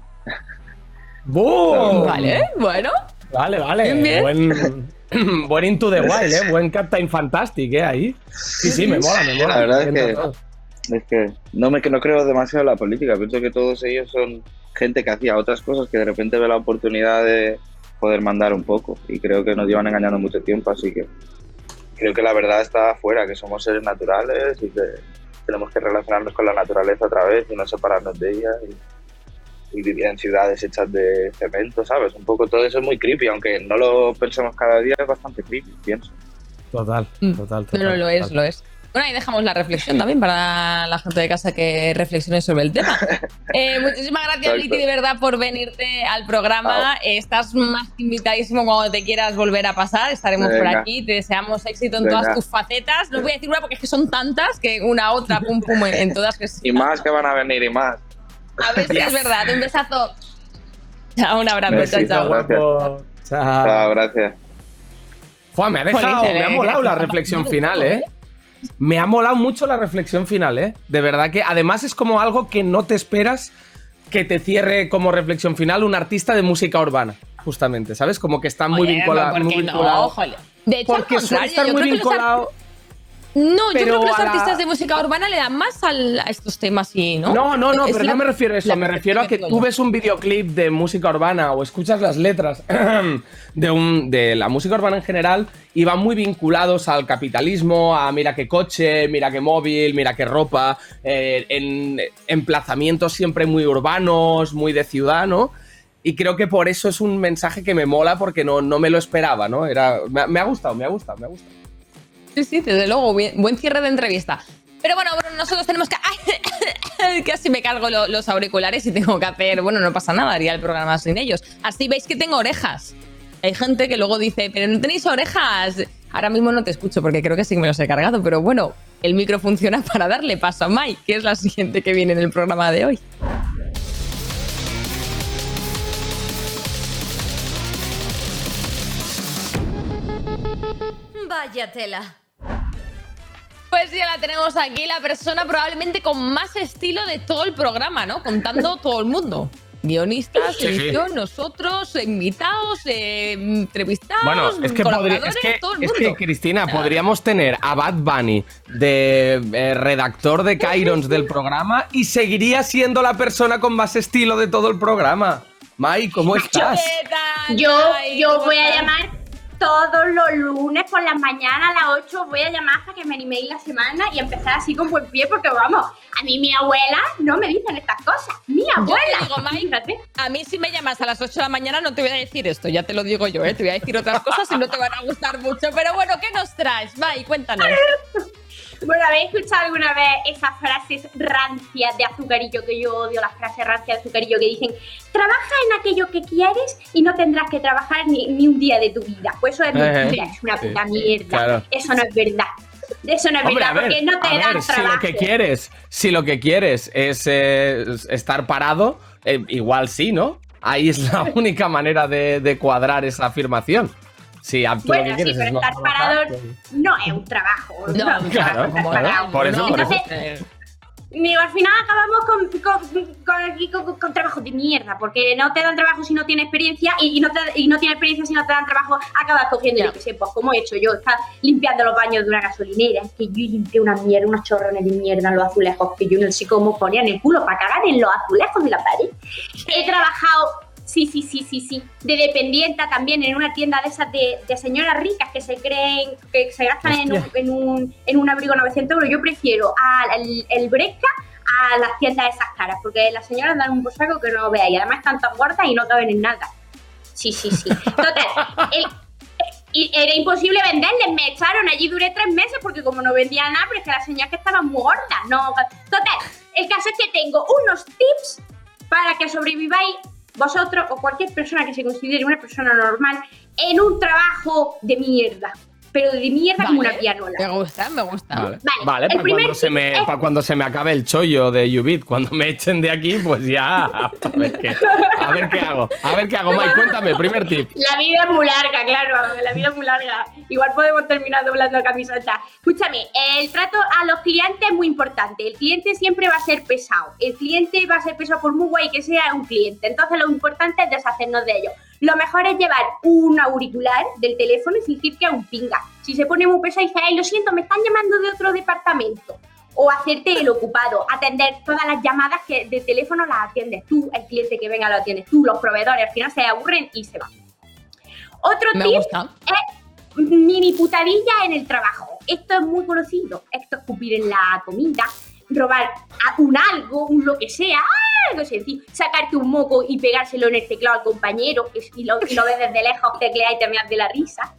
¡Boom! Vale, bueno. Vale, vale. Bien, bien. Buen, buen Into the Wild, ¿eh? Buen Captain Fantastic, ¿eh? Ahí. Sí, sí, me mola, me mola. La verdad es que, es no me que no creo demasiado en la política. Pienso que todos ellos son gente que hacía otras cosas que de repente ve la oportunidad de poder mandar un poco. Y creo que nos llevan engañando mucho tiempo, así que creo que la verdad está afuera, que somos seres naturales y que tenemos que relacionarnos con la naturaleza otra vez y no separarnos de ella. Y, y vivir en ciudades hechas de cemento, ¿sabes? Un poco todo eso es muy creepy, aunque no lo pensemos cada día, es bastante creepy, pienso. Total, total, total. No, no, lo es, total. lo es. Bueno, ahí dejamos la reflexión también para la gente de casa que reflexione sobre el tema. Eh, muchísimas gracias, Exacto. Liti, de verdad, por venirte al programa. Estás más que invitadísimo cuando te quieras volver a pasar. Estaremos por Venga. aquí. Te deseamos éxito en Venga. todas tus facetas. No voy a decir una porque es que son tantas que una, otra, pum, pum, en, todas. Que. Y más que van a venir y más. A ver si es verdad. Un besazo. Chao, un abrazo. Chao, Besito, chao. gracias. Chao. Chao, gracias. Fua, me ha dejado, me ha molado la reflexión final, ¿eh? Me ha molado mucho la reflexión final, ¿eh? De verdad que además es como algo que no te esperas que te cierre como reflexión final un artista de música urbana, justamente, ¿sabes? Como que está muy Oye, vinculado. ¿por qué no? vinculado. Joder. De hecho, al porque suele estar yo muy creo que los vinculado. No, yo creo que los la- artistas de música urbana le dan más al- a estos temas y, ¿no? No, no, no, Es pero la- no me refiero a eso. la Me refiero a que tú ves un videoclip de música urbana o escuchas las letras de, un, de la música urbana en general y van muy vinculados al capitalismo, a mira qué coche, mira qué móvil, mira qué ropa, eh, en emplazamientos siempre muy urbanos, muy de ciudad, ¿no? Y creo que por eso es un mensaje que me mola porque no, no me lo esperaba, ¿no? Era, me, me ha gustado, me ha gustado, me ha gustado. Sí, sí, desde luego, buen cierre de entrevista. Pero bueno, bueno, nosotros tenemos que. ¡Ay! Casi me cargo lo- los auriculares y tengo que hacer. Bueno, no pasa nada, haría el programa sin ellos. Así veis que tengo orejas. Hay gente que luego dice, pero no tenéis orejas. Ahora mismo no te escucho porque creo que sí que me los he cargado, pero bueno, el micro funciona para darle paso a Mai, que es la siguiente que viene en el programa de hoy. Vaya tela. Pues ya la tenemos aquí, la persona probablemente con más estilo de todo el programa, ¿no? Contando todo el mundo. Guionistas, Sí, sí. edición, nosotros, invitados, eh, entrevistados, Bueno, es que, podría, colaboradores, es que, todo el es mundo. que, Cristina, podríamos tener a Bad Bunny de eh, redactor de Kyrons del programa y seguiría siendo la persona con más estilo de todo el programa. Mai, ¿cómo estás? ¿Qué tal, Yo, yo ¿Cómo voy a llamar todos los lunes por las mañanas a las 8. Voy a llamar hasta que me animéis la semana y empezar así con buen pie, porque vamos, a mí mi abuela no me dicen estas cosas. Mi abuela. digo, a mí si me llamas a las 8 de la mañana no te voy a decir esto, ya te lo digo yo, ¿eh? te voy a decir otras cosas y no te van a gustar mucho. Pero bueno, ¿qué nos traes? Mai, cuéntanos. Bueno, ¿habéis escuchado alguna vez esas frases rancias de azucarillo? Que yo odio las frases rancias de azucarillo que dicen, trabaja en aquello que quieres y no tendrás que trabajar ni, ni un día de tu vida. Pues eso es mentira, Eh, es una puta mierda. claro. Eso no es verdad. Eso no es Hombre, verdad, ver, porque no te dan ver, si trabajo. lo que quieres, si lo que quieres es eh, estar parado, eh, igual sí, ¿no? Ahí es la única manera de, de cuadrar esa afirmación. A- tú lo Bueno, que sí, quieres es pero no estar trabajar, parado pues- no es un trabajo. No, es un claro, parado. por eso, por eso. Entonces, Digo, al final acabamos con, con, con, con- trabajos de mierda, porque no te dan trabajo si no tienes experiencia y, y no, te, y no tienes experiencia si no te dan trabajo, acabas cogiendo, yo que sé, pues como he hecho yo, estar limpiando los baños de una gasolinera, que yo limpié una mierda, unos chorrones de mierda en los azulejos, que yo no sé cómo ponían el culo para cagar en los azulejos de la pared. He trabajado, sí, sí, sí, sí, sí, de dependienta también en una tienda de esas de, de señoras ricas que se creen, que se gastan en un, en, un, en un abrigo 900 euros. Yo prefiero al el, el Bresca a las tiendas esas caras, porque las señoras dan un posaco que no veáis. Además están tan gordas y no caben en nada. Sí, sí, sí. Total, el- y era imposible venderles, me echaron allí, duré tres meses porque como no vendía nada, pero es que las señoras que estaban muy gordas, no. Total, el caso es que tengo unos tips para que sobreviváis vosotros o cualquier persona que se considere una persona normal en un trabajo de mierda. Pero de mierda como una pianola. Me gusta, me gusta. Vale, Vale, Vale, el para, primer cuando se me, es- para cuando se me acabe el chollo de Ubit, cuando me echen de aquí, pues ya. A ver qué, a ver qué hago. A ver qué hago, Mike. Cuéntame, primer tip. La vida es muy larga, claro, la vida es muy larga. Igual podemos terminar doblando camiseta. Escúchame, el trato a los clientes es muy importante. El cliente siempre va a ser pesado. El cliente va a ser pesado por muy guay que sea un cliente. Entonces lo importante es deshacernos de ellos. Lo mejor es llevar un auricular del teléfono y fingir que es un pinga. Si se pone muy pesado y dice, ay, lo siento, me están llamando de otro departamento. O hacerte el ocupado, atender todas las llamadas que de teléfono las atiendes tú, el cliente que venga lo atiendes tú, los proveedores al final se aburren y se van. Otro Me tip gusta. es mini putadilla en el trabajo. Esto es muy conocido. Esto es escupir en la comida, robar un algo, un lo que sea, algo sencillo. Sacarte un moco y pegárselo en el teclado al compañero que- y lo, lo ves desde lejos, teclear y te meas de la risa.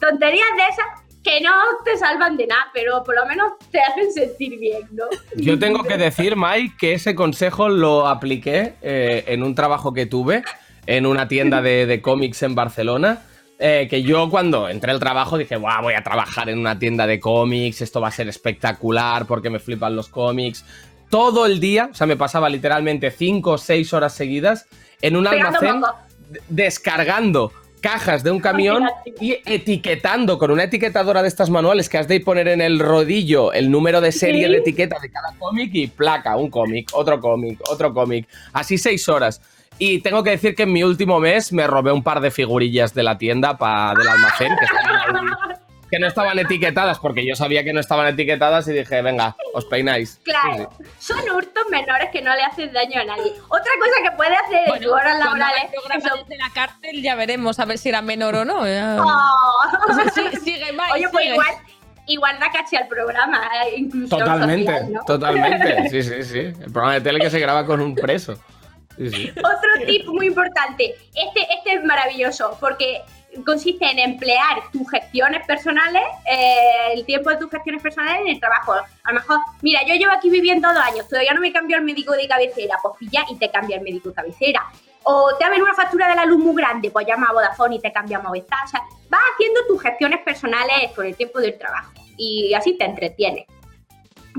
Tonterías de esas que no te salvan de nada, pero por lo menos te hacen sentir bien, ¿no? Yo tengo que decir, Mike, que ese consejo lo apliqué eh, en un trabajo que tuve en una tienda de, de cómics en Barcelona. Eh, que yo cuando entré al trabajo dije, "Buah, voy a trabajar en una tienda de cómics, esto va a ser espectacular porque me flipan los cómics. Todo el día, o sea, me pasaba literalmente 5 o 6 horas seguidas en un Pegando almacén moco. descargando cajas de un camión y etiquetando con una etiquetadora de estas manuales que has de poner en el rodillo el número de serie Sí. de etiqueta de cada cómic y placa, un cómic, otro cómic, otro cómic. Así seis horas. Y tengo que decir que en mi último mes me robé un par de figurillas de la tienda pa- del almacén que estaban, que no estaban etiquetadas porque yo sabía que no estaban etiquetadas y dije, venga, os peináis. Claro, son hurtos menores que no le hacen daño a nadie. Otra cosa que puede hacer en tus horas laborales el programa de la cárcel ya veremos a ver si era menor o no. ya. Oh. Sí, sigue, Mike, Oye, pues sigue. igual, igual da caché al programa, eh, incluso Totalmente, social, ¿no? totalmente. Sí, sí, sí. El programa de tele que se graba con un preso. Otro tip muy importante. Este, este es maravilloso porque consiste en emplear tus gestiones personales, eh, el tiempo de tus gestiones personales en el trabajo. A lo mejor, mira, yo llevo aquí viviendo dos años, todavía no me cambió el médico de cabecera, pues pilla y te cambia el médico de cabecera. O te abren una factura de la luz muy grande, pues llama a Vodafone y te cambia a Movistar. O sea, vas haciendo tus gestiones personales con el tiempo del trabajo y así te entretienes.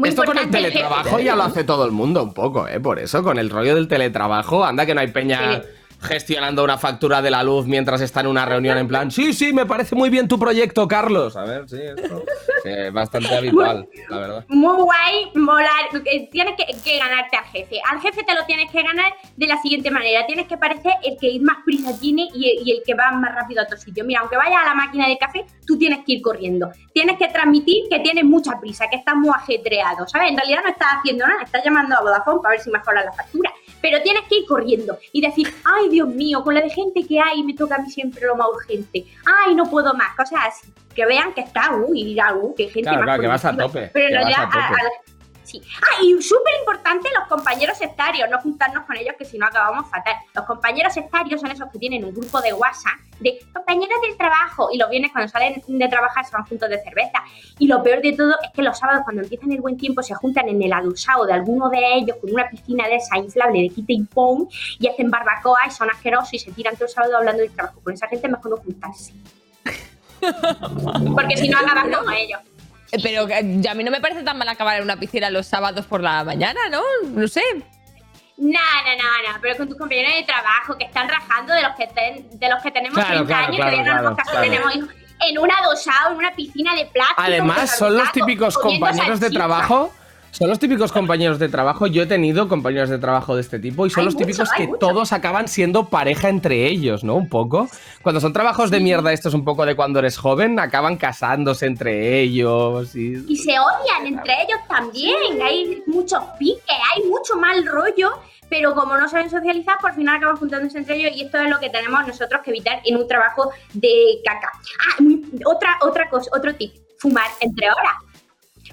Muy Esto con el teletrabajo ya lo hace todo el mundo un poco, ¿eh? Por eso, con el rollo del teletrabajo, anda que no hay peña Sí. Gestionando una factura de la luz mientras está en una reunión en plan, sí, sí, me parece muy bien tu proyecto, Carlos. A ver, sí, esto es bastante habitual, la verdad. Muy guay, molar. eh, Tienes que, que ganarte al jefe. Al jefe te lo tienes que ganar de la siguiente manera. Tienes que parecer el que más prisa tiene y el, y el que va más rápido a otro sitio. Mira, aunque vayas a la máquina de café, tú tienes que ir corriendo. Tienes que transmitir que tienes mucha prisa, que estás muy ajetreado. ¿Sabes? En realidad no estás haciendo nada, estás llamando a Vodafone para ver si mejoran la factura. Pero tienes que ir corriendo y decir, ay Dios mío, con la de gente que hay me toca a mí siempre lo más urgente. Ay, no puedo más, cosas así. Que vean que está, uh, y digan, uh, que gente Claro, más claro, que vas a tope, Pero en realidad, a- a- Sí. Ah, y súper importante los compañeros sectarios, no juntarnos con ellos que si no acabamos fatal. Los compañeros sectarios son esos que tienen un grupo de WhatsApp de compañeros del trabajo y los viernes cuando salen de trabajar se van juntos de cerveza. Y lo peor de todo es que los sábados cuando empiezan el buen tiempo se juntan en el adusado de alguno de ellos con una piscina de esa inflable de quita y pong y hacen barbacoa y son asquerosos y se tiran todo el sábado hablando del trabajo. Con esa gente mejor no juntarse. Porque si no acabas como ellos. Pero a mí no me parece tan mal acabar en una piscina los sábados por la mañana, ¿no? No sé. No, no, no, no, pero con tus compañeros de trabajo que están rajando de los que, ten- de los que tenemos Claro, 30 claro, años, claro, que ya no claro, nos tenemos hijos, en un adosado, en una piscina de plástico. Además, son los típicos compañeros de trabajo. Son los típicos compañeros de trabajo. Yo he tenido compañeros de trabajo de este tipo y son Hay los mucho, típicos que mucho. todos acaban siendo pareja entre ellos, ¿no? Un poco. Cuando son trabajos de mierda, esto es un poco de cuando eres joven, acaban casándose entre ellos y. Y se odian entre ellos también. Hay muchos piques, hay mucho mal rollo, pero como no saben socializar, por final acaban juntándose entre ellos y esto es lo que tenemos nosotros que evitar en un trabajo de caca. Ah, otra, otra cosa, otro tip, fumar entre horas.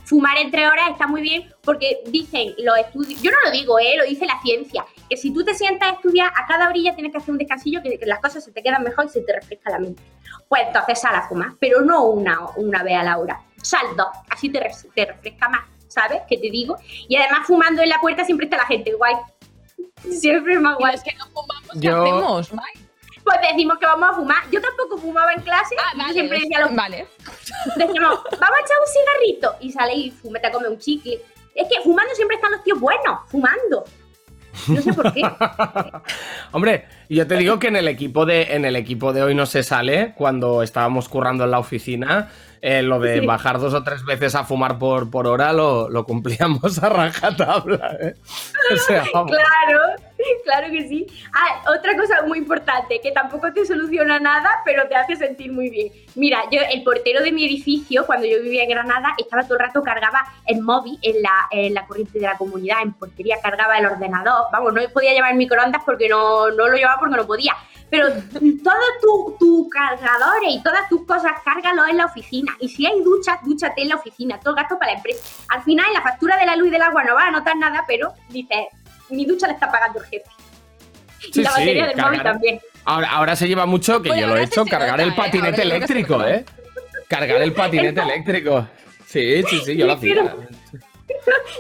Fumar entre horas está muy bien porque dicen los estudios, yo no lo digo, ¿eh? lo dice la ciencia, que si tú te sientas a estudiar, a cada orilla tienes que hacer un descansillo, que, que las cosas se te quedan mejor y se te refresca la mente. Pues entonces sal a fumar, pero no una, una vez a la hora, sal dos, así te, te refresca más, ¿sabes? ¿Qué te digo? Y además fumando en la puerta siempre está la gente, guay. Siempre es más guay. Es que no fumamos, ¿qué Yo- hacemos, Mike? Pues decimos que vamos a fumar. Yo tampoco fumaba en clase. Ah, vale, siempre decía lo Vale. Decíamos, vamos a echar un cigarrito y sale y fumete a comer un chicle. Es que fumando siempre están los tíos buenos, fumando. No sé por qué. Hombre, yo te digo que en el equipo de en el equipo de hoy no se sale cuando estábamos currando en la oficina. eh, lo de Sí. bajar dos o tres veces a fumar por, por hora lo, lo cumplíamos a rajatabla. ¿eh? O sea, vamos. Claro, claro que sí. Ah, otra cosa muy importante, que tampoco te soluciona nada, pero te hace sentir muy bien. Mira, yo, el portero de mi edificio, cuando yo vivía en Granada, estaba todo el rato, cargaba el móvil en la, en la corriente de la comunidad, en portería, cargaba el ordenador. Vamos, no podía llevar microondas porque no, no lo llevaba porque no podía. Pero todos tus tu cargadores y todas tus cosas, cárgalo en la oficina. Y si hay duchas, dúchate en la oficina. Todo gasto para la empresa. Al final, en la factura de la luz y del agua no vas a notar nada, pero dices, mi ducha la está pagando el jefe. Y Sí, la sí, batería del móvil también. Ahora, ahora se lleva mucho, que yo lo he hecho, cargar el patinete eléctrico. ¿eh? Cargar el patinete eléctrico. Sí, sí, sí, yo lo hacía.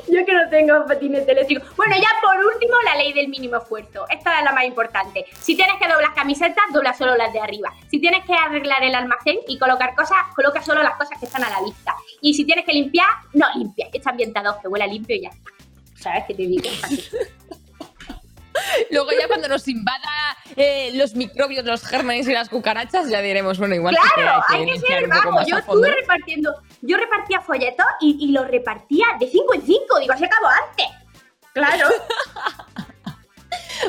Yo que no tengo patinete eléctrico. Bueno, ya por último, la ley del mínimo esfuerzo. Esta es la más importante. Si tienes que doblar camisetas, dobla solo las de arriba. Si tienes que arreglar el almacén y colocar cosas, coloca solo las cosas que están a la vista. Y si tienes que limpiar, no limpia. Echa ambientador, que huela limpio y ya está. ¿Sabes qué te digo? Luego ya cuando nos invada eh, los microbios, los gérmenes y las cucarachas, ya diremos, bueno, igual Claro, que hay que limpiar ser, un poco vamos, yo estuve repartiendo, yo repartía folletos y, y los repartía de 5 en 5, digo, se acabó antes. Claro.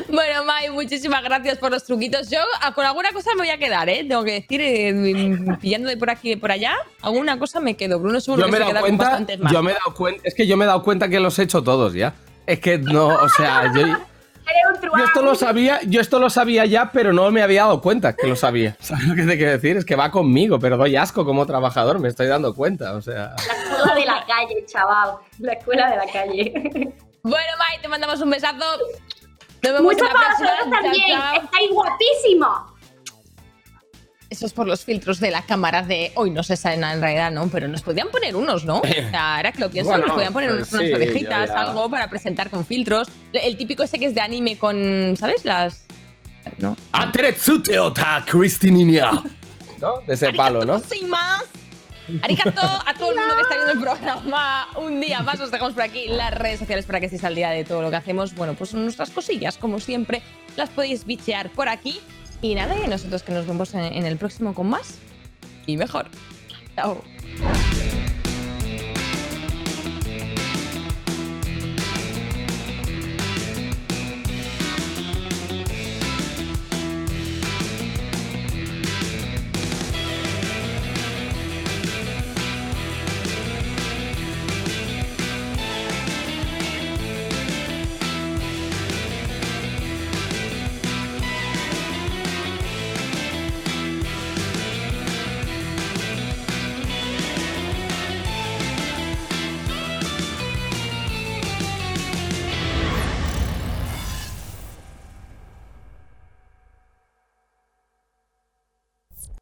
Bueno, Mai, muchísimas gracias por los truquitos. Yo ah, con alguna cosa me voy a quedar, ¿eh? Tengo que decir, eh, mm, pillando de por aquí y de por allá, alguna cosa me quedo. Bruno seguro Yo que me he se dado queda con cuenta, bastantes más. yo me he dado cuenta, es que yo me he dado cuenta que los he hecho todos ya. Es que no, o sea, yo esto lo sabía, yo esto lo sabía ya, pero no me había dado cuenta que lo sabía. ¿Sabes lo que te quiero decir? Es que va conmigo, pero doy asco como trabajador, me estoy dando cuenta, o sea. La escuela de la calle, chaval. La escuela de la calle. Bueno, Mai, te mandamos un besazo. Nos vemos Mucho en la para próxima. vosotros Chao, también. chao. Estáis guapísimos. Eso es por los filtros de la cámara de hoy, no sé si en realidad, ¿no? Pero nos podían poner unos, ¿no? O sea, ahora que lo pienso, Bueno, nos podían poner pues unas sí, orejitas, ya, ya. algo para presentar con filtros. El típico ese que es de anime con, ¿sabes? Las... ¿No? Ateretsute ota Cristinina. ¿No? De ese palo, ¿no? Sin más. Arigato a todo el mundo que está viendo el programa. Un día más os dejamos por aquí las redes sociales para que estéis al día de todo lo que hacemos. Bueno, pues nuestras cosillas, como siempre, las podéis bichear por aquí. Y nada, y nosotros que nos vemos en, en el próximo con más y mejor. Chao.